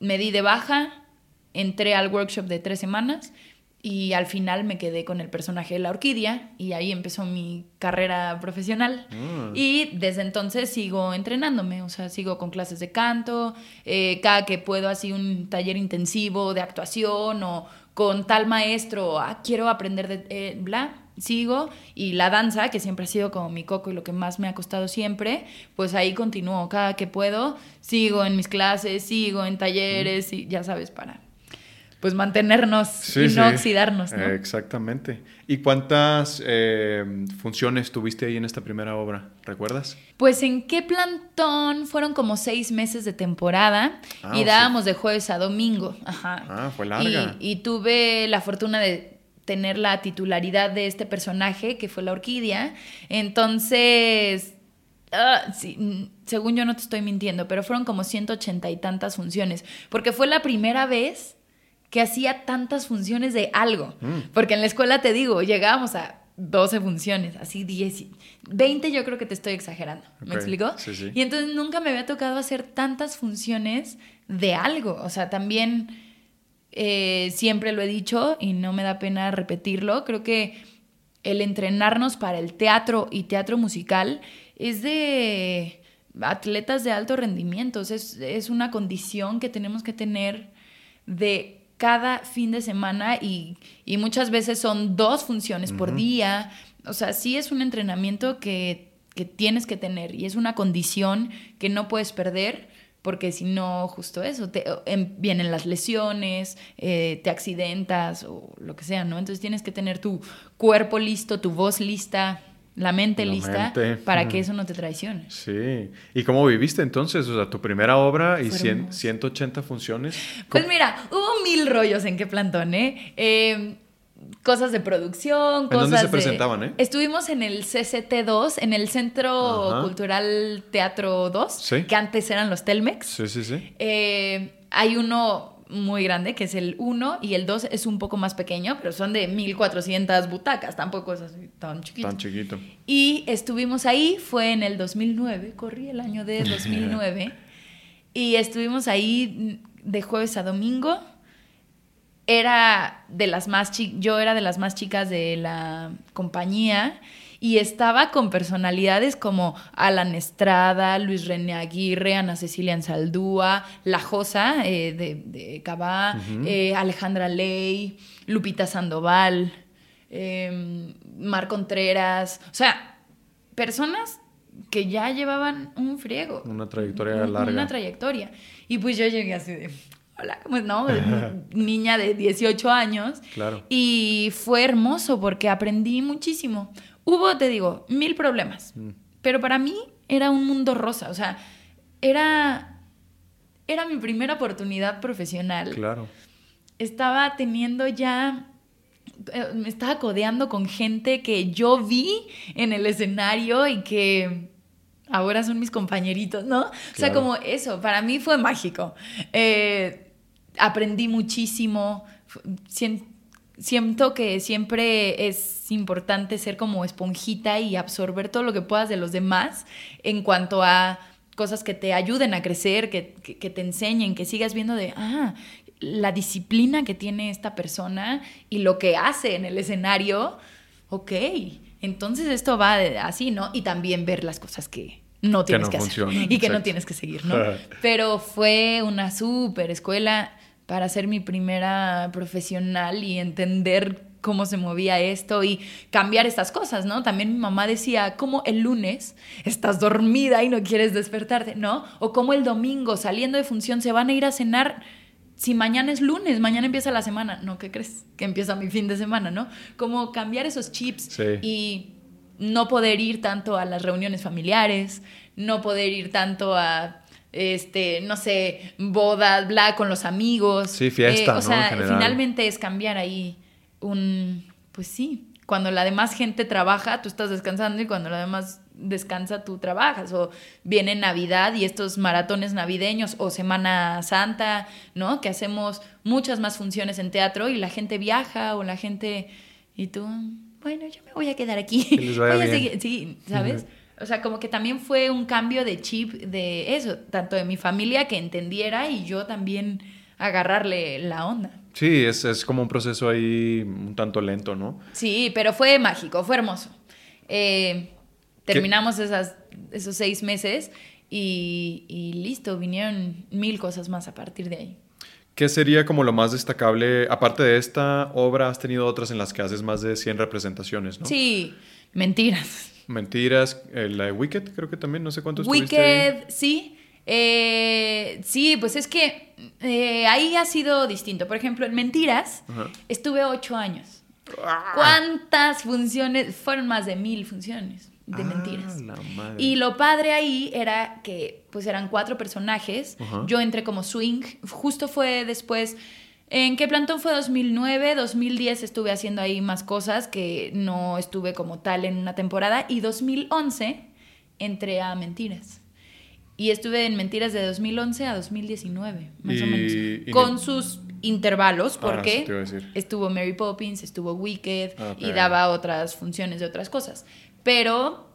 me di de baja, entré al workshop de tres semanas y al final me quedé con el personaje de la orquídea y ahí empezó mi carrera profesional. Ah. Y desde entonces sigo entrenándome, o sea, sigo con clases de canto, eh, cada que puedo así un taller intensivo de actuación o con tal maestro, ah, quiero aprender de eh, bla, sigo y la danza, que siempre ha sido como mi coco y lo que más me ha costado siempre, pues ahí continúo cada que puedo, sigo en mis clases, sigo en talleres y ya sabes, para pues mantenernos y no oxidarnos. ¿no? exactamente. ¿Y cuántas eh, funciones tuviste ahí en esta primera obra? ¿Recuerdas? Pues en qué plantón fueron como seis meses de temporada ah, y dábamos de jueves a domingo. Ajá. Ah, fue larga. Y, tuve la fortuna de tener la titularidad de este personaje que fue la orquídea. Entonces, ah, sí, según yo no te estoy mintiendo, pero fueron como 180 y tantas funciones, porque fue la primera vez que hacía tantas funciones de algo. Mm. Porque en la escuela te digo, llegábamos a 12 funciones, así 10, 20 yo creo que te estoy exagerando. ¿Me explico? Sí, sí. Y entonces nunca me había tocado hacer tantas funciones de algo. O sea, también eh, siempre lo he dicho y no me da pena repetirlo. Creo que el entrenarnos para el teatro y teatro musical es de atletas de alto rendimiento. Es, es una condición que tenemos que tener de cada fin de semana y, muchas veces son dos funciones por día. O sea, sí es un entrenamiento que, tienes que tener y es una condición que no puedes perder porque si no, justo eso, te, em, vienen las lesiones, eh, te accidentas o lo que sea, ¿no? Entonces tienes que tener tu cuerpo listo, tu voz lista, la mente lista para que eso no te traicione. Sí. ¿Y cómo viviste entonces? O sea, tu primera obra y 180 funciones. Pues mira, hubo mil rollos en qué plantón, ¿eh? eh cosas de producción, cosas dónde se presentaban, eh? Estuvimos en el CCT2, en el Centro Cultural Teatro 2, que antes eran los Telmex. Sí, sí, sí. Eh, hay uno muy grande, que es el 1, y el 2 es un poco más pequeño, pero son de 1400 butacas, tampoco es así tan chiquito. Tan chiquito. Y estuvimos ahí, fue en el 2009, corrí el año de 2009. Y estuvimos ahí de jueves a domingo. Era de las más yo era de las más chicas de la compañía y estaba con personalidades como Alan Estrada, Luis René Aguirre, Ana Cecilia Ansaldúa, La Josa eh, de, de Cabá, eh, Alejandra Ley, Lupita Sandoval, eh, Mar Contreras, o sea, personas que ya llevaban un friego. Una trayectoria larga. Una trayectoria. Y pues yo llegué así de, hola, ¿cómo es? No, niña de 18 años. Claro. Y fue hermoso porque aprendí muchísimo. Hubo, te digo, mil problemas. Mm. Pero para mí era un mundo rosa. O sea, era, era mi primera oportunidad profesional. Claro. Estaba teniendo ya eh, me estaba codeando con gente que yo vi en el escenario y que ahora son mis compañeritos, ¿no? O sea, como eso, para mí fue mágico. Eh, aprendí muchísimo. Siento que siempre es importante ser como esponjita y absorber todo lo que puedas de los demás en cuanto a cosas que te ayuden a crecer, que, que, te enseñen, que sigas viendo de, ah, la disciplina que tiene esta persona y lo que hace en el escenario, ok, entonces esto va así, ¿no? Y también ver las cosas que no tienes que, hacer y que no tienes que seguir, ¿no? Pero fue una súper escuela para ser mi primera profesional y entender cómo se movía esto y cambiar estas cosas, ¿no? También mi mamá decía, ¿cómo el lunes estás dormida y no quieres despertarte, ¿no? O como el domingo saliendo de función se van a ir a cenar si mañana es lunes, mañana empieza la semana, no, ¿qué crees? Que empieza mi fin de semana, ¿no? Como cambiar esos chips y no poder ir tanto a las reuniones familiares, no poder ir tanto a este, no sé, bodas, bla, con los amigos. Sí, fiesta, eh, O sea, finalmente es cambiar ahí un, pues sí, cuando la demás gente trabaja, tú estás descansando y cuando la demás descansa, tú trabajas. O viene Navidad y estos maratones navideños o Semana Santa, ¿no? Que hacemos muchas más funciones en teatro y la gente viaja o la gente... Y tú, bueno, yo me voy a quedar aquí. Sí, ¿sabes? O sea, como que también fue un cambio de chip de eso, tanto de mi familia que entendiera y yo también agarrarle la onda. Sí, es, es como un proceso ahí un tanto lento, ¿no? Sí, pero fue mágico, fue hermoso. Eh, terminamos esas, esos seis meses y, listo, vinieron mil cosas más a partir de ahí. ¿Qué sería como lo más destacable? Aparte de esta obra, has tenido otras en las que haces más de 100 representaciones, ¿no? Sí, mentiras. Mentiras, eh, la de Wicked creo que también, no sé cuántos Wicked, sí. Eh, sí, pues es que eh, ahí ha sido distinto. Por ejemplo, en Mentiras estuve ocho años. Ah. ¿Cuántas funciones? Fueron más de mil funciones de ah, mentiras. Y lo padre ahí era que pues eran cuatro personajes. Yo entré como swing. Justo fue después... ¿En qué plantón fue 2009? 2010 estuve haciendo ahí más cosas que no estuve como tal en una temporada. Y 2011 entré a Mentiras. Y estuve en Mentiras de 2011 a 2019, más o menos. con sus intervalos, ah, porque estuvo Mary Poppins, estuvo Wicked y daba otras funciones de otras cosas pero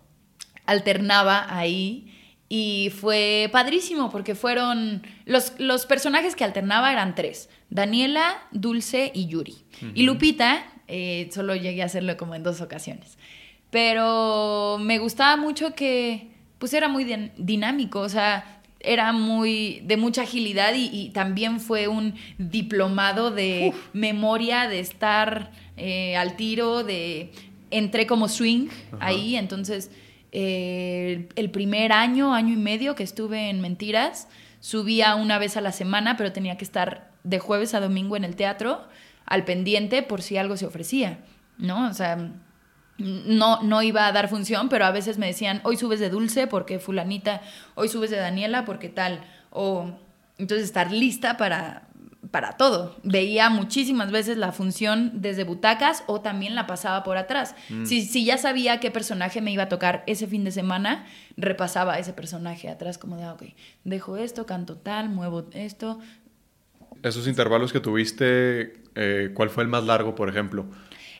alternaba ahí y fue padrísimo porque fueron los, los personajes que alternaba eran tres, Daniela, Dulce y Yuri. Y Lupita, eh, solo llegué a hacerlo como en dos ocasiones. Pero me gustaba mucho que pues era muy dinámico, o sea, era muy de mucha agilidad y, también fue un diplomado de memoria, de estar eh, al tiro, de entré como swing ahí, entonces eh, el primer año, año y medio que estuve en Mentiras, subía una vez a la semana, pero tenía que estar de jueves a domingo en el teatro al pendiente por si algo se ofrecía, ¿no? O sea, no, no iba a dar función, pero a veces me decían, hoy subes de Dulce porque fulanita, hoy subes de Daniela porque tal, o entonces estar lista para, para todo. Veía muchísimas veces la función desde butacas o también la pasaba por atrás. Mm. Si, ya sabía qué personaje me iba a tocar ese fin de semana, repasaba ese personaje atrás como de, ah, ok, dejo esto, canto tal, muevo esto. Esos intervalos que tuviste, eh, ¿cuál fue el más largo, por ejemplo?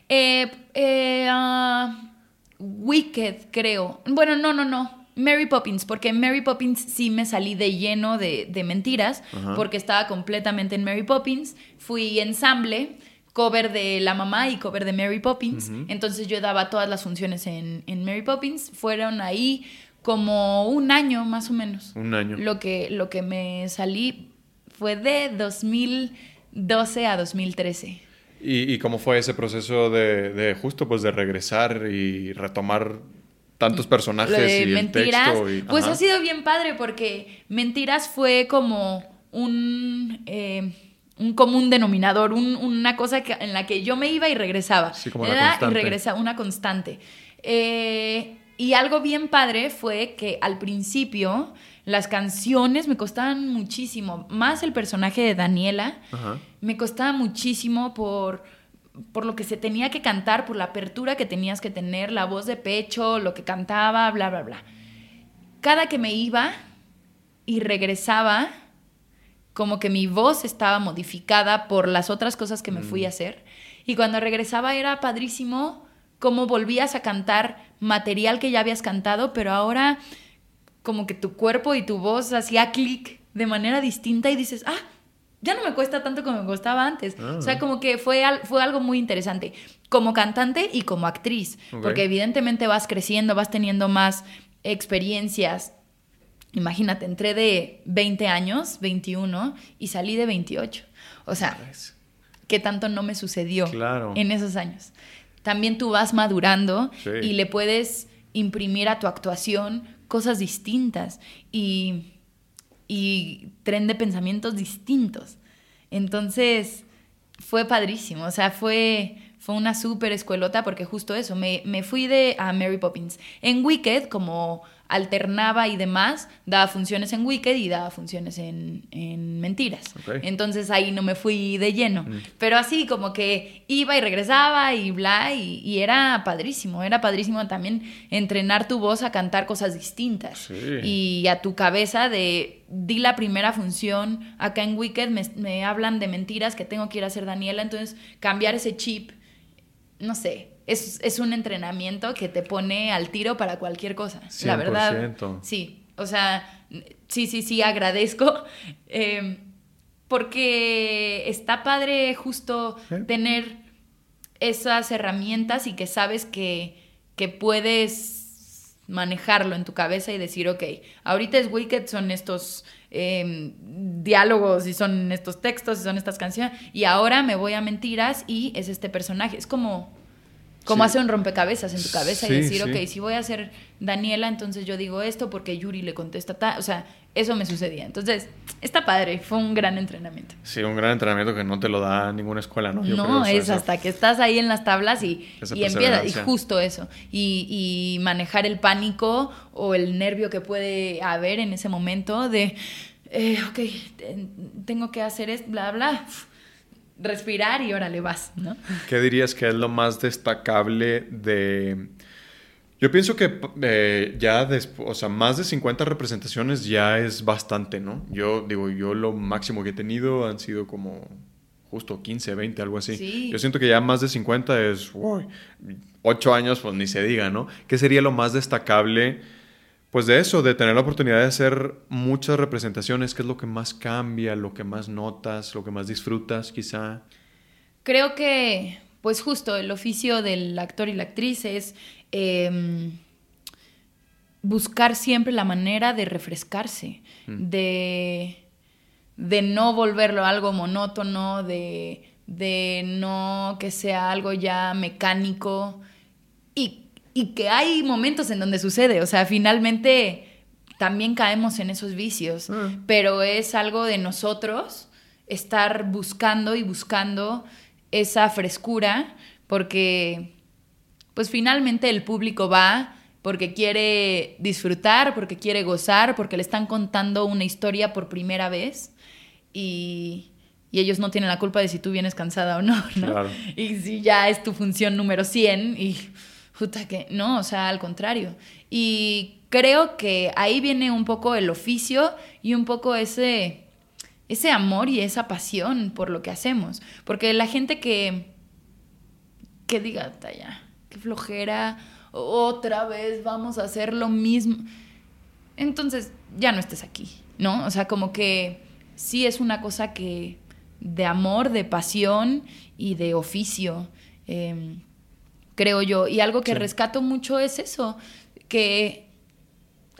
Eh, eh, ah, Wicked, creo. Bueno, no, no, no. Mary Poppins, porque Mary Poppins sí me salí de lleno de, de mentiras, Ajá. porque estaba completamente en Mary Poppins. Fui ensamble, cover de la mamá y cover de Mary Poppins. Entonces yo daba todas las funciones en, en Mary Poppins. Fueron ahí como un año más o menos. Un año. Lo que, lo que me salí fue de 2012 a 2013. ¿Y, y cómo fue ese proceso de, de justo pues de regresar y retomar tantos personajes Lo de y el mentiras, texto? y- pues ajá. ha sido bien padre porque mentiras fue como un, eh, un común denominador, un- una cosa que- en la que yo me iba y regresaba. Sí, como la Era y regresaba, una constante. Eh, y algo bien padre fue que al principio las canciones me costaban muchísimo, más el personaje de Daniela Ajá. me costaba muchísimo por, por lo que se tenía que cantar, por la apertura que tenías que tener, la voz de pecho, lo que cantaba, bla, bla, bla. Cada que me iba y regresaba, como que mi voz estaba modificada por las otras cosas que me fui a hacer. Y cuando regresaba era padrísimo cómo volvías a cantar material que ya habías cantado, pero ahora como que tu cuerpo y tu voz hacía clic de manera distinta y dices, ah, ya no me cuesta tanto como me costaba antes. Ah. O sea, como que fue, al- fue algo muy interesante, como cantante y como actriz, porque evidentemente vas creciendo, vas teniendo más experiencias. Imagínate, entré de 20 años, 21, y salí de 28. O sea, ¿qué tanto no me sucedió Claro. en esos años? También tú vas madurando Sí. y le puedes imprimir a tu actuación cosas distintas y, y tren de pensamientos distintos. Entonces, fue padrísimo, o sea, fue, fue una súper escuelota porque justo eso, me, me fui de a Mary Poppins. En Wicked, como alternaba y demás, daba funciones en Wicked y daba funciones en, en Mentiras. Entonces ahí no me fui de lleno. Pero así como que iba y regresaba y bla, y, y era padrísimo, era padrísimo también entrenar tu voz a cantar cosas distintas. Sí. Y a tu cabeza de, di la primera función, acá en Wicked me, me hablan de mentiras que tengo que ir a hacer Daniela, entonces cambiar ese chip, no sé. Es, es un entrenamiento que te pone al tiro para cualquier cosa. La verdad. 100%. Sí, o sea, sí, sí, sí, agradezco. eh, porque está padre justo tener esas herramientas y que sabes que, que puedes manejarlo en tu cabeza y decir, ok, ahorita es Wicked, son estos eh, diálogos y son estos textos y son estas canciones, y ahora me voy a mentiras y es este personaje. Es como, como Sí. hacer un rompecabezas en tu cabeza Sí, y decir, sí. ok, si voy a ser Daniela, entonces yo digo esto porque Yuri le contesta tal. O sea, eso me sucedía. Entonces, está padre, fue un gran entrenamiento. Sí, un gran entrenamiento que no te lo da ninguna escuela, ¿no? Yo no, creo, o sea, es esa- hasta que estás ahí en las tablas y, y empiezas. Y justo eso. Y, y manejar el pánico o el nervio que puede haber en ese momento de, eh, ok, te- tengo que hacer esto, bla, bla. Respirar y órale, vas, ¿no? ¿Qué dirías que es lo más destacable de... Yo pienso que eh, ya después, o sea, más de 50 representaciones ya es bastante, ¿no? Yo digo, yo lo máximo que he tenido han sido como justo 15, 20, algo así. Sí. Yo siento que ya más de 50 es, uy, 8 años, pues ni se diga, ¿no? ¿Qué sería lo más destacable, pues de eso, de tener la oportunidad de hacer muchas representaciones? ¿Qué es lo que más cambia, lo que más notas, lo que más disfrutas, quizá? Creo que, pues justo, el oficio del actor y la actriz es eh, buscar siempre la manera de refrescarse, de, de no volverlo algo monótono, de, de no que sea algo ya mecánico y, que hay momentos en donde sucede, o sea, finalmente también caemos en esos vicios, Ah. pero es algo de nosotros estar buscando y buscando esa frescura porque pues finalmente el público va porque quiere disfrutar, porque quiere gozar, porque le están contando una historia por primera vez y, y ellos no tienen la culpa de si tú vienes cansada o no, ¿no? Claro. Y si ya es tu función número 100 y puta que no, o sea, al contrario. Y creo que ahí viene un poco el oficio y un poco ese ese amor y esa pasión por lo que hacemos, porque la gente que que diga, "Ta, ya, qué flojera, otra vez vamos a hacer lo mismo. entonces ya no estés aquí, ¿no? O sea, como que sí es una cosa que de amor, de pasión y de oficio, em, creo yo. Y algo que rescato mucho es eso, que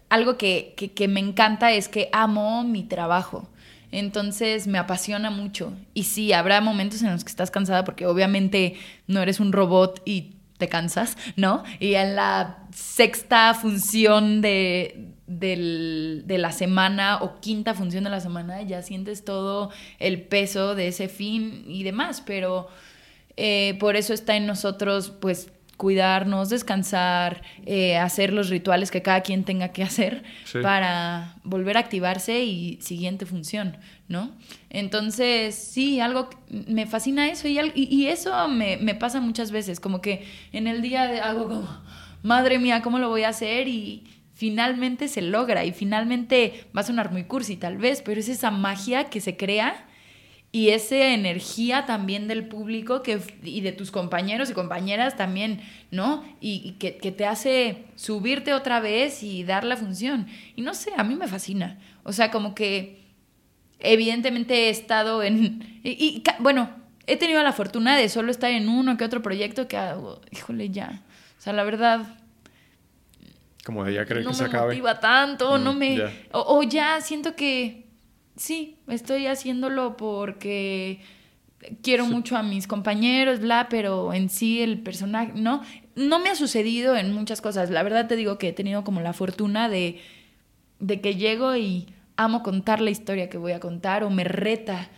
algo que, que, me encanta es que amo mi trabajo. Entonces me apasiona mucho. Y sí, habrá momentos en los que estás cansada porque obviamente no eres un robot y te cansas, ¿no? Y en la sexta función de, de la semana o quinta función de la semana ya sientes todo el peso de ese fin y demás, pero eh, por eso está en nosotros pues cuidarnos, descansar, eh, hacer los rituales que cada quien tenga que hacer para volver a activarse y siguiente función, ¿no? Entonces, sí, algo, me fascina eso y, y eso me, me, pasa muchas veces, como que en el día hago como, madre mía, ¿cómo lo voy a hacer? Y finalmente se logra y finalmente va a sonar muy cursi tal vez, pero es esa magia que se crea y esa energía también del público que, y de tus compañeros y compañeras también, ¿no? Y, que, te hace subirte otra vez y dar la función. Y no sé, a mí me fascina. O sea, como que evidentemente he estado en... Y, bueno, he tenido la fortuna de solo estar en uno que otro proyecto que hago, híjole, ya. O sea, la verdad... Como de ya creer no que se acabe. No me motiva tanto, no mm, me... o ya siento que sí, estoy haciéndolo porque quiero mucho a mis compañeros, bla, pero en sí el personaje, ¿no? No me ha sucedido en muchas cosas. La verdad te digo que he tenido como la fortuna de, de que llego y amo contar la historia que voy a contar o me reta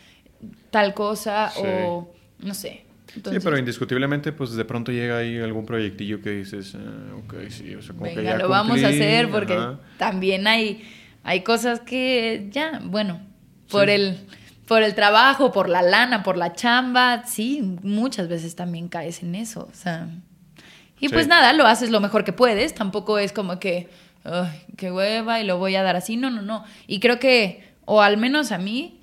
tal cosa o no sé. sí, pero indiscutiblemente, pues de pronto llega ahí algún proyectillo que dices, ah, ok, sí, o sea, como que ya lo vamos a hacer porque también hay, hay cosas que ya, bueno, por el por el trabajo, por la lana, por la chamba, sí, muchas veces también caes en eso, o sea. Y pues nada, lo haces lo mejor que puedes, tampoco es como que, qué hueva y lo voy a dar así, no, no, no. Y creo que, o al menos a mí,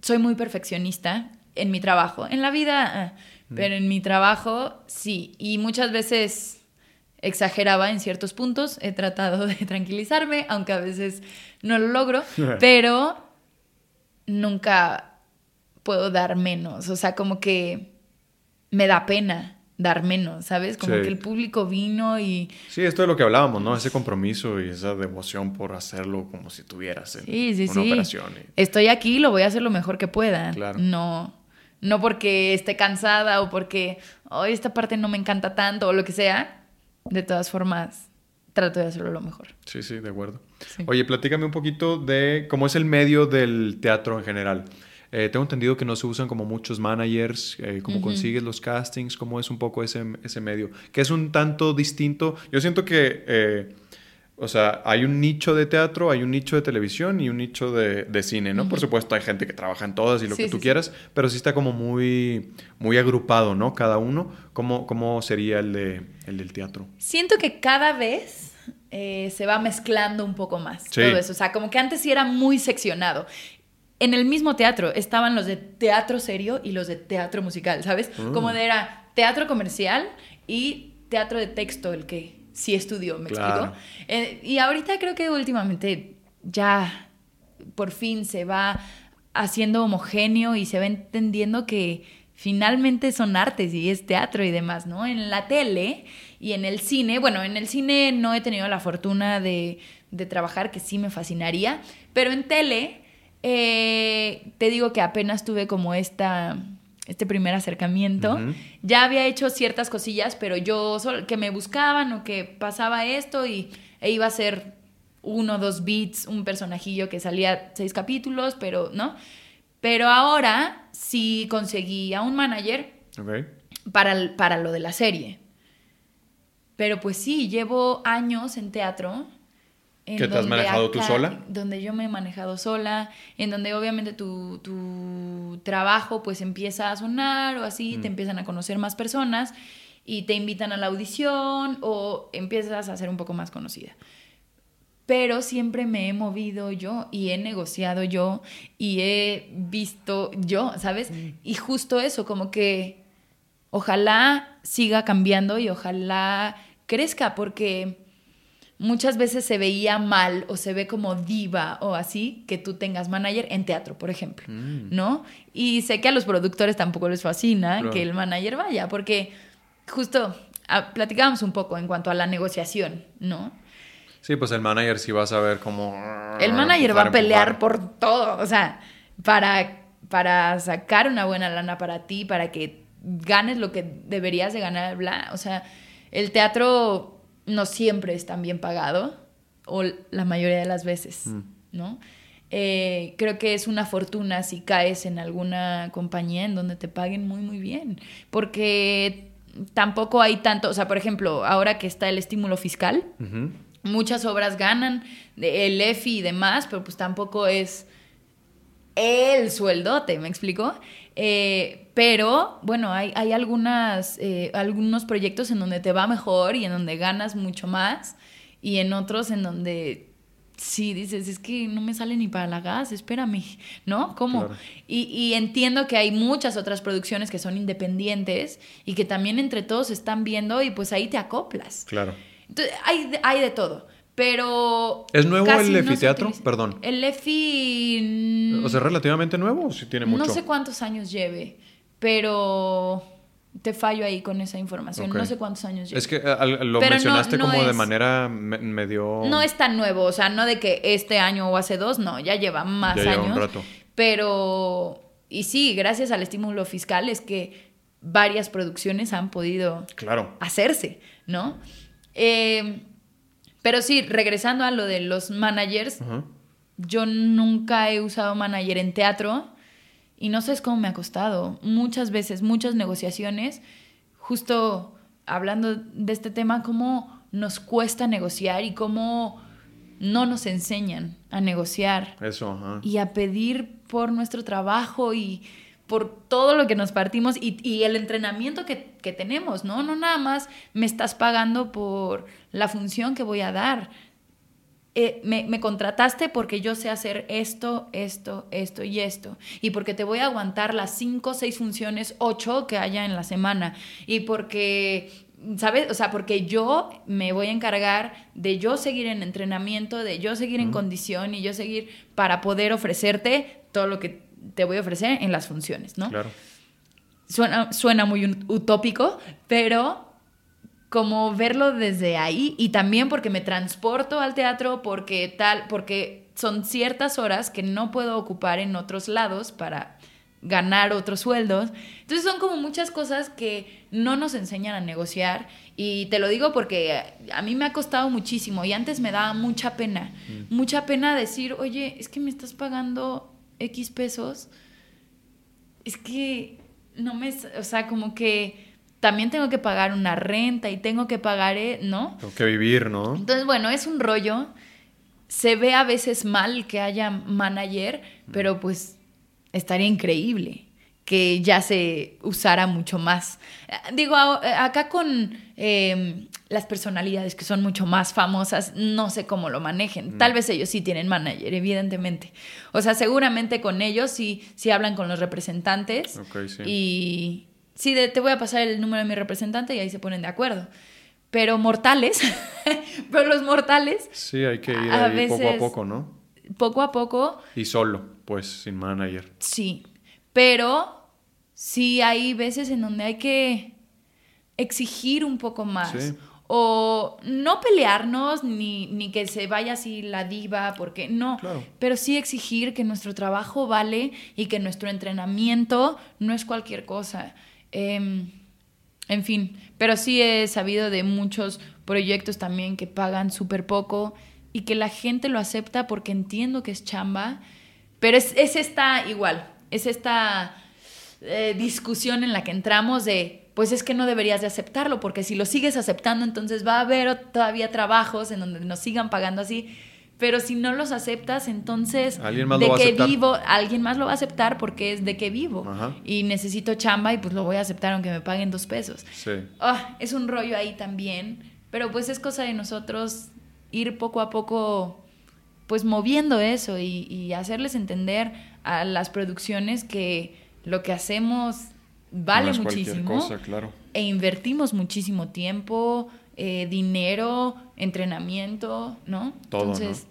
soy muy perfeccionista en mi trabajo, en la vida, ah, mm. pero en mi trabajo sí, y muchas veces exageraba en ciertos puntos, he tratado de tranquilizarme, aunque a veces no lo logro, pero nunca puedo dar menos, o sea, como que me da pena dar menos, ¿sabes? Como que el público vino y... Sí, esto es lo que hablábamos, ¿no? Ese compromiso y esa devoción por hacerlo como si tuvieras en sí, sí, una operación. Estoy aquí, lo voy a hacer lo mejor que pueda. Claro. No, no porque esté cansada o porque hoy esta parte no me encanta tanto o lo que sea, de todas formas, trato de hacerlo lo mejor. Sí, sí, de acuerdo. Oye, platícame un poquito de cómo es el medio del teatro en general. Eh, tengo entendido que no se usan como muchos managers, eh, cómo consigues los castings, cómo es un poco ese, ese medio, que es un tanto distinto. Yo siento que eh, o sea, hay un nicho de teatro, hay un nicho de televisión y un nicho de, de cine, ¿no? Por supuesto, hay gente que trabaja en todas y lo que tú quieras, pero sí está como muy, muy agrupado, ¿no? Cada uno. ¿Cómo, cómo sería el, de, el del teatro? Siento que cada vez eh, se va mezclando un poco más todo eso. O sea, como que antes sí era muy seccionado. En el mismo teatro estaban los de teatro serio y los de teatro musical, ¿sabes? Mm. Como de era teatro comercial y teatro de texto, el que sí estudió, ¿me explico? Eh, y ahorita creo que últimamente ya por fin se va haciendo homogéneo y se va entendiendo que finalmente son artes y es teatro y demás, ¿no? En la tele y en el cine, bueno, en el cine no he tenido la fortuna de, de trabajar, que sí me fascinaría, pero en tele eh, te digo que apenas tuve como esta este primer acercamiento. Ya había hecho ciertas cosillas, pero yo que me buscaban o que pasaba esto y e iba a ser uno o dos beats, un personajillo que salía seis capítulos, pero no. Pero ahora sí conseguí a un manager para, para lo de la serie. Pero pues sí, llevo años en teatro ¿Que te has manejado tú sola? Donde yo me he manejado sola, en donde obviamente tu, tu trabajo pues empieza a sonar o así, te mm. empiezan a conocer más personas y te invitan a la audición o empiezas a ser un poco más conocida. Pero siempre me he movido yo y he negociado yo y he visto yo, ¿sabes? Mm. Y justo eso, como que ojalá siga cambiando y ojalá crezca porque muchas veces se veía mal o se ve como diva o así que tú tengas manager en teatro, por ejemplo, Mm. ¿no? Y sé que a los productores tampoco les fascina Claro. que el manager vaya, porque justo ah, platicábamos un poco en cuanto a la negociación, ¿no? Sí, pues el manager sí va a saber cómo... El manager va a pelear empujar. por todo, o sea, para, para sacar una buena lana para ti, para que ganes lo que deberías de ganar, bla. O sea, el teatro no siempre es tan bien pagado, o la mayoría de las veces, Mm. ¿no? Eh, creo que es una fortuna si caes en alguna compañía en donde te paguen muy, muy bien, porque tampoco hay tanto, o sea, por ejemplo, ahora que está el estímulo fiscal, muchas obras ganan de- el EFI y demás, pero pues tampoco es el sueldote, ¿me explico? Eh, pero bueno, hay, hay algunas, eh, algunos proyectos en donde te va mejor y en donde ganas mucho más y en otros en donde sí dices, es que no me sale ni para la gas, espérame, ¿no? ¿Cómo? Claro. Y, y entiendo que hay muchas otras producciones que son independientes y que también entre todos están viendo y pues ahí te acoplas. Claro. Entonces, hay, de- hay de todo. Pero. ¿Es nuevo el EFI Teatro? Perdón. El EFI. O sea, relativamente nuevo o si tiene mucho. No sé cuántos años lleve, pero. Te fallo ahí con esa información. No sé cuántos años lleve. Es que eh, al- lo Pero mencionaste no como de manera me- medio... No es tan nuevo, o sea, no de que este año o hace dos, no, ya lleva más Ya lleva años. un rato. Pero. Y sí, gracias al estímulo fiscal es que varias producciones han podido Claro. hacerse, ¿no? Eh, pero sí, regresando a lo de los managers, yo nunca he usado manager en teatro y no sé cómo me ha costado. Muchas veces, muchas negociaciones, justo hablando de este tema, cómo nos cuesta negociar y cómo no nos enseñan a negociar Eso, ajá. y a pedir por nuestro trabajo y por todo lo que nos partimos y, y el entrenamiento que, que tenemos, ¿no? No nada más me estás pagando por la función que voy a dar. Eh, me, me contrataste porque yo sé hacer esto, esto, esto y esto. Y porque te voy a aguantar las cinco, seis funciones, ocho que haya en la semana. Y porque, ¿sabes? O sea, porque yo me voy a encargar de yo seguir en entrenamiento, de yo seguir en condición y yo seguir para poder ofrecerte todo lo que te voy a ofrecer en las funciones, ¿no? Claro. Suena, suena muy utópico, pero como verlo desde ahí y también porque me transporto al teatro, porque tal, porque son ciertas horas que no puedo ocupar en otros lados para ganar otros sueldos. Entonces son como muchas cosas que no nos enseñan a negociar y te lo digo porque a mí me ha costado muchísimo y antes me daba mucha pena, mucha pena decir, oye, es que me estás pagando X pesos es que no me, o sea, como que también tengo que pagar una renta y tengo que pagar, eh, ¿no? Tengo que vivir, ¿no? Entonces, bueno, es un rollo. Se ve a veces mal que haya manager, pero pues estaría increíble que ya se usara mucho más. Eh, Digo, a- acá con eh, las personalidades que son mucho más famosas, no sé cómo lo manejen. Tal vez ellos sí tienen manager, evidentemente. O sea, seguramente con ellos sí, sí hablan con los representantes. Ok, sí. Y sí, de- te voy a pasar el número de mi representante y ahí se ponen de acuerdo. Pero mortales, pero los mortales, Sí, hay que ir A ahí poco a veces- poco, ¿no? poco a poco, Y solo, pues, sin manager. sí. Pero sí hay veces en donde hay que exigir un poco más. Sí. O no pelearnos ni, ni que se vaya así la diva, porque no. Claro. Pero sí exigir que nuestro trabajo vale y que nuestro entrenamiento no es cualquier cosa. Em, en fin, pero sí he sabido de muchos proyectos también que pagan súper poco y que la gente lo acepta porque entiendo que es chamba, pero es, es esta igual, es esta eh, discusión en la que entramos de, pues es que no deberías de aceptarlo, porque si lo sigues aceptando, entonces va a haber todavía trabajos en donde nos sigan pagando así. Pero si no los aceptas, entonces Alguien más de lo va aceptar. vivo, alguien más lo va a aceptar porque es de qué vivo. Ajá. Y necesito chamba y pues lo voy a aceptar aunque me paguen dos pesos. Sí. Ah, es un rollo ahí también, pero pues es cosa de nosotros ir poco a poco pues moviendo eso y, y hacerles entender a las producciones que lo que hacemos vale No muchísimo cosa, claro. e invertimos muchísimo tiempo, eh, dinero, entrenamiento, ¿no? Todo, Entonces,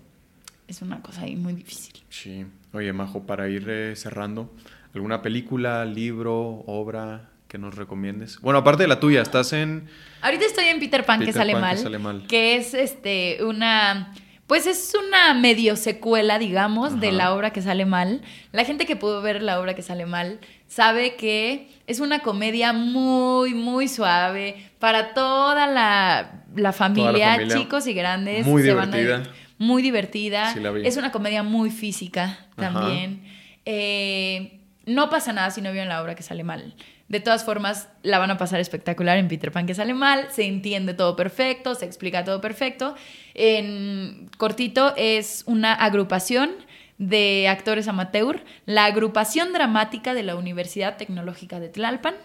es una cosa ahí muy difícil. Sí. Oye, Majo, para ir eh, cerrando, ¿alguna película, libro, obra que nos recomiendes? Bueno, aparte de la tuya, estás en... Ahorita estoy en Peter Pan, que, sale Pan, que mal, sale mal. que es este una pues es una medio secuela, digamos, de la obra que sale mal. La gente que pudo ver la obra que sale mal sabe que es una comedia muy, muy suave para toda la, la familia, familia. chicos y grandes. Muy se van a- divertida. Muy divertida. Sí la vi. Es una comedia muy física también. Eh, no pasa nada si no vieron la obra que sale mal. De todas formas, la van a pasar espectacular en Peter Pan que sale mal. Se entiende todo perfecto, se explica todo perfecto. En cortito es una agrupación de actores amateur, la agrupación dramática de la Universidad Tecnológica de Tlalpan,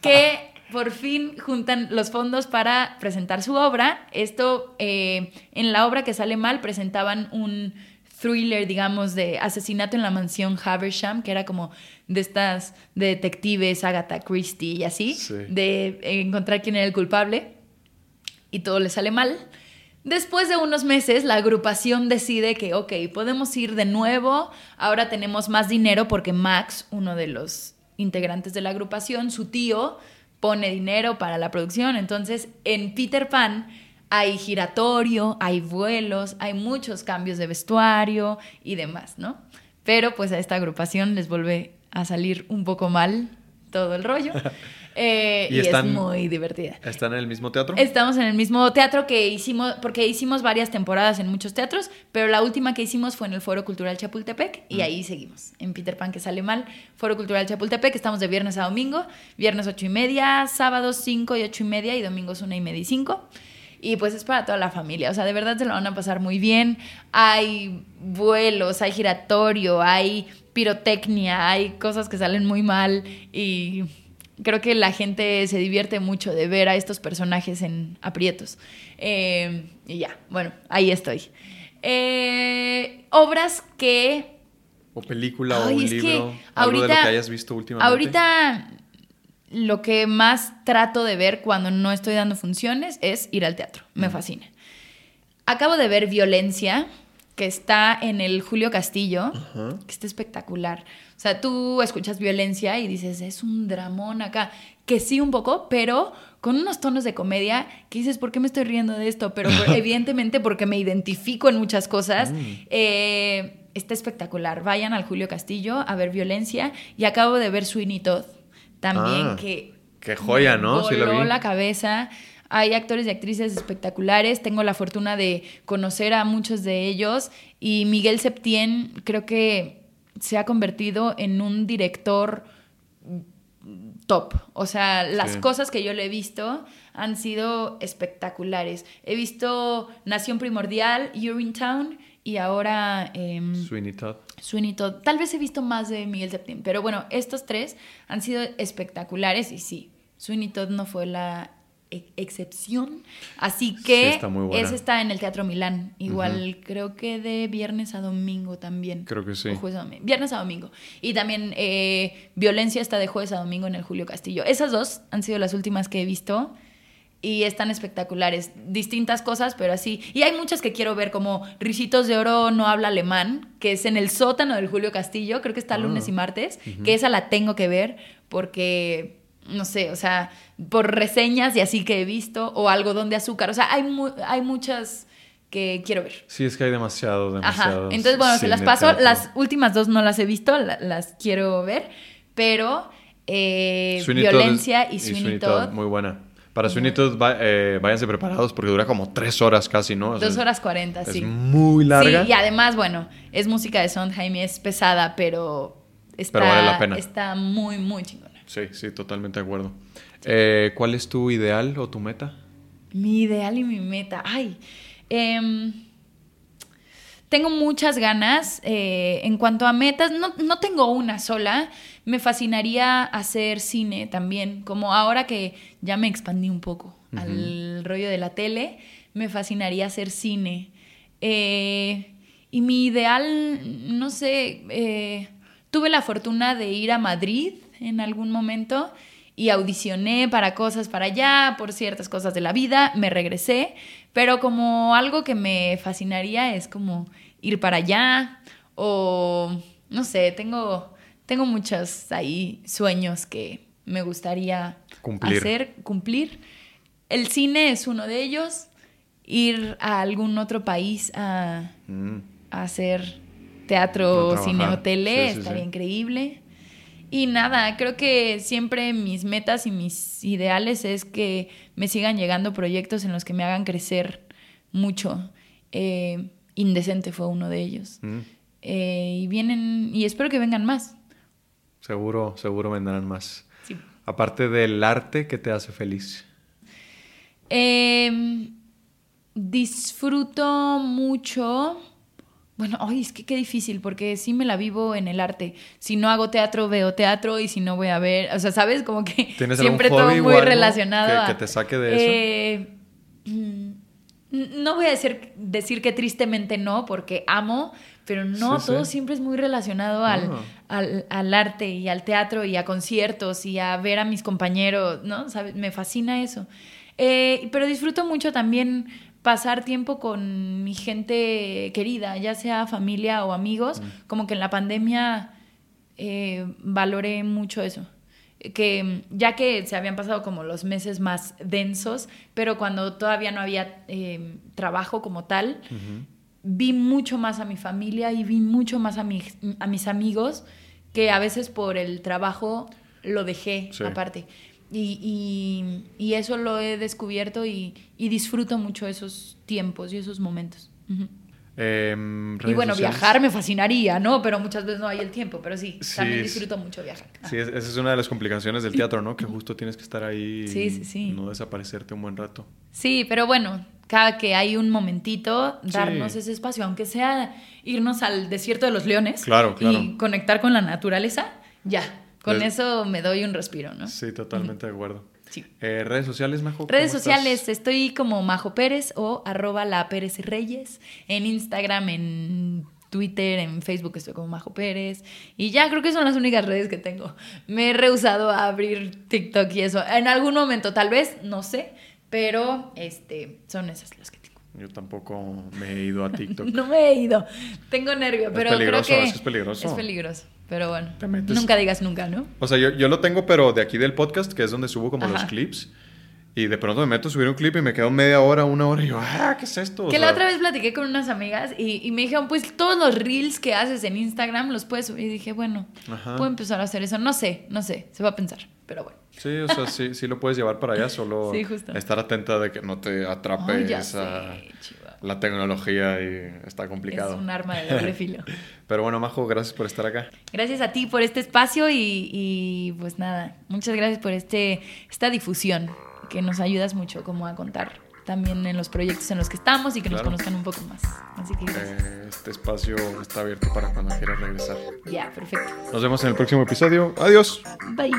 que por fin juntan los fondos para presentar su obra. Esto, eh, en la obra que sale mal, presentaban un thriller, digamos, de asesinato en la mansión Haversham, que era como de estas detectives, Agatha Christie y así, Sí. de encontrar quién era el culpable, y todo le sale mal. Después de unos meses, la agrupación decide que, ok, podemos ir de nuevo, ahora tenemos más dinero porque Max, uno de los integrantes de la agrupación, su tío, pone dinero para la producción. Entonces, en Peter Pan hay giratorio, hay vuelos, hay muchos cambios de vestuario y demás, ¿no? Pero pues a esta agrupación les vuelve a salir un poco mal todo el rollo. Eh, ¿Y y están- es muy divertida. ¿Están en el mismo teatro? Estamos en el mismo teatro que hicimos, porque hicimos varias temporadas en muchos teatros, pero la última que hicimos fue en el Foro Cultural Chapultepec y ahí seguimos, en Peter Pan que sale mal, Foro Cultural Chapultepec, estamos de viernes a domingo, viernes ocho y media, sábados cinco y ocho y media y domingos una y media y cinco. Y pues es para toda la familia, o sea, de verdad se lo van a pasar muy bien. Hay vuelos, hay giratorio, hay pirotecnia, hay cosas que salen muy mal y creo que la gente se divierte mucho de ver a estos personajes en aprietos. Eh, y ya, bueno, ahí estoy. Eh, obras que ¿O película o un libro? Algo de lo ahorita- que hayas visto últimamente. Ahorita lo que más trato de ver cuando no estoy dando funciones es ir al teatro. Me fascina. Acabo de ver Violencia, que está en el Julio Castillo, que está espectacular. O sea, tú escuchas Violencia y dices, es un dramón acá. Que sí un poco, pero con unos tonos de comedia que dices, ¿por qué me estoy riendo de esto? Pero evidentemente porque me identifico en muchas cosas. Eh, está espectacular. Vayan al Julio Castillo a ver Violencia. Y acabo de ver Sweeney Todd también, Ah, que... qué joya, me ¿no? Sí la voló vi. la cabeza. Hay actores y actrices espectaculares. Tengo la fortuna de conocer a muchos de ellos. Y Miguel Septién creo que se ha convertido en un director top. O sea, las Sí. cosas que yo le he visto han sido espectaculares. He visto Nación Primordial, Urinetown y ahora em, Sweeney Todd. Sweeney Todd. Tal vez he visto más de Miguel Septién, pero bueno, estos tres han sido espectaculares y sí, Sweeney Todd no fue la excepción. Así que Sí, está muy buena. ese está en el Teatro Milán. Igual creo que de viernes a domingo también. Creo que sí. O jueves a domingo. Viernes a domingo. Y también eh, Violencia está de jueves a domingo en el Julio Castillo. Esas dos han sido las últimas que he visto y están espectaculares. Distintas cosas, pero así. Y hay muchas que quiero ver, como Risitos de Oro no habla alemán, que es en el sótano del Julio Castillo, creo que está Ah. lunes y martes, que esa la tengo que ver porque, no sé, o sea, por reseñas y así que he visto, o algodón de azúcar, o sea, hay, mu- hay muchas que quiero ver. Sí, es que hay demasiado, Ajá. demasiado. Entonces, bueno, se las paso. teatro. Las últimas dos no las he visto, la- las quiero ver, pero eh, Violencia es- y Sweeney Todd. Muy buena. Para Sweeney Todd, va- eh, váyanse preparados porque dura como tres horas casi, ¿no? O sea, Dos horas cuarenta, es sí. muy larga. Sí, y además, bueno, es música de Sondheim y es pesada, pero está, Pero vale la pena. está muy, muy chingona. Sí, sí, totalmente de acuerdo. Eh, ¿Cuál es tu ideal o tu meta? Mi ideal y mi meta. Ay. em, tengo muchas ganas. eh, en cuanto a metas, no, no tengo una sola. Me fascinaría hacer cine también. Como ahora que ya me expandí un poco al rollo de la tele, me fascinaría hacer cine. Eh, y mi ideal, no sé, eh, tuve la fortuna de ir a Madrid en algún momento y audicioné para cosas para allá, por ciertas cosas de la vida, me regresé, pero como algo que me fascinaría es como ir para allá o no sé, tengo, tengo muchos ahí sueños que me gustaría hacer, cumplir. El cine es uno de ellos, ir a algún otro país a, mm. hacer teatro, cine o tele, estaría increíble. Y nada, creo que siempre mis metas y mis ideales es que me sigan llegando proyectos en los que me hagan crecer mucho. Eh, Indecente fue uno de ellos. Mm. Eh, y vienen, y espero que vengan más. Seguro, seguro vendrán más. Aparte del arte, ¿qué te hace feliz? Em, disfruto mucho bueno, ay, es que qué difícil, porque sí me la vivo en el arte. Si no hago teatro, veo teatro, y si no voy a ver, o sea, ¿sabes? Como que siempre todo muy relacionado que, que, te saque de eso. Eh, mm, no voy a decir, decir que tristemente no, porque amo, pero no, todo siempre es muy relacionado al, ah. al, al, arte y al teatro y a conciertos y a ver a mis compañeros, ¿no? ¿Sabes? Me fascina eso. Eh, pero disfruto mucho también pasar tiempo con mi gente querida, ya sea familia o amigos, mm. como que en la pandemia eh, valoré mucho eso. Que ya que se habían pasado como los meses más densos, pero cuando todavía no había eh, trabajo como tal, vi mucho más a mi familia y vi mucho más a, mis, a mis amigos que a veces por el trabajo lo dejé aparte. Y, y, eso lo he descubierto y, disfruto mucho esos tiempos y esos momentos. Em, y bueno, viajar me fascinaría, ¿no? Pero muchas veces no hay el tiempo, pero sí, también disfruto mucho viajar. Sí, esa es una de las complicaciones del teatro, ¿no? Que justo tienes que estar ahí y no desaparecerte un buen rato. Sí, pero bueno, cada que hay un momentito, darnos ese espacio, aunque sea irnos al desierto de los leones claro, claro. y conectar con la naturaleza, ya, con eso me doy un respiro, ¿no? Sí, totalmente de acuerdo. Sí. Eh, ¿Redes sociales, Majo? Redes sociales, estoy como Majo Pérez o arroba la Pérez Reyes. En Instagram, en Twitter, en Facebook estoy como Majo Pérez. Y ya creo que son las únicas redes que tengo. Me he rehusado a abrir TikTok y eso. En algún momento, tal vez, no sé. Pero este, son esas las que tengo. Yo tampoco me he ido a TikTok. no me he ido. Tengo nervio, pero creo que es peligroso. Es peligroso. Pero bueno, nunca digas nunca, ¿no? O sea, yo, yo, lo tengo, pero de aquí del podcast, que es donde subo como los clips. Y de pronto me meto a subir un clip y me quedo media hora, una hora y yo, ah, ¿qué es esto? que la otra vez platiqué con unas amigas y, y, me dijeron, pues todos los reels que haces en Instagram los puedes subir. Y dije, bueno, puedo empezar a hacer eso. No sé, no sé, se va a pensar, pero bueno. Sí, o sea, sí, sí lo puedes llevar para allá, solo estar atenta de que no te atrape esa, la tecnología y está complicado. Es un arma de doble filo. Pero bueno, Majo, gracias por estar acá. Gracias a ti por este espacio y, y pues nada, muchas gracias por este, esta difusión que nos ayudas mucho como a contar también en los proyectos en los que estamos y que nos conozcan un poco más. Así que eh, este espacio está abierto para cuando quieras regresar. Ya, perfecto. Nos vemos en el próximo episodio. Adiós. Bye.